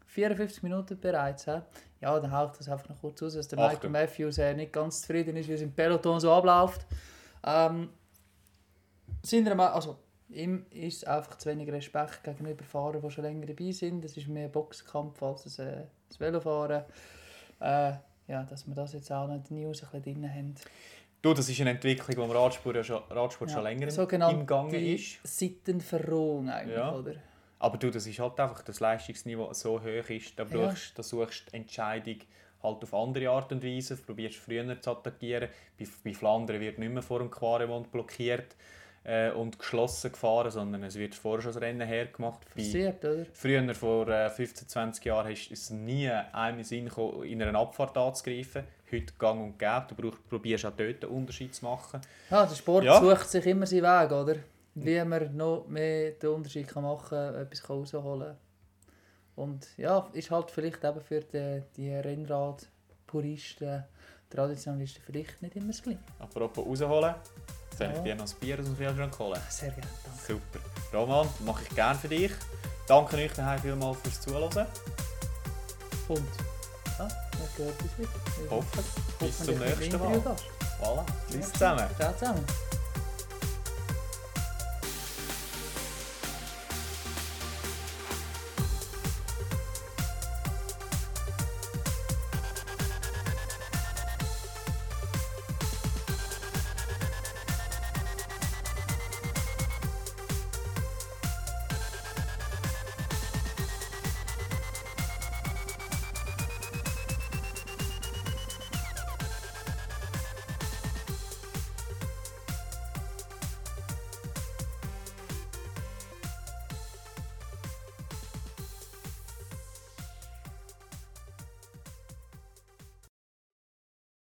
54 Minuten bereits. He? Ja, dann haucht das einfach noch kurz aus, dass der Achtung. Michael Matthews äh, nicht ganz zufrieden ist, wie es im Peloton so abläuft. Ähm, sind wir mal, also, ihm ist einfach zu wenig Respekt gegenüber Fahrern, die schon länger dabei sind. Es ist mehr Boxkampf als ein, äh, das Velofahren. Äh, ja, dass wir das jetzt auch noch in den News ein bisschen drin haben. Du, das ist eine Entwicklung, die im Radsport, ja schon, Radsport Ja, schon länger im- sogenannte im Gange ist. Seitenverrohung eigentlich, Ja. oder? Aber du, das ist halt einfach, das Leistungsniveau so hoch ist, da, brauchst, da suchst Entscheidung halt auf andere Art und Weise, probierst früher zu attackieren. Bei, bei Flandern wird nicht mehr vor dem Quaremont blockiert äh, und geschlossen gefahren, sondern es wird vorher schon das Rennen hergemacht. Bei, Passiert, oder? Früher, vor äh, 15, 20 Jahren, ist es nie einem Sinn gekommen, in einer Abfahrt anzugreifen. Heute gang und gäbe. Du brauch- probierst auch dort einen Unterschied zu machen. Ja, der Sport Ja. sucht sich immer seinen Weg, oder? Wie man noch mehr den Unterschied kann machen kann, etwas rausholen kann. Und ja, ist halt vielleicht eben für die, die Rennrad-Puristen, Traditionalisten vielleicht nicht immer das Gleiche. Apropos rausholen, soll ich Ja. dir noch ein Bier aus dem Kühlschrank holen? Sehr gerne, danke. Super. Roman, mache ich gerne für dich. Danke euch daheim vielmals fürs Zuhören. Und Dann gehört es wieder. Hoffentlich. Bis zum nächsten Mal. Voilà. Tschüss zusammen. Ciao zusammen.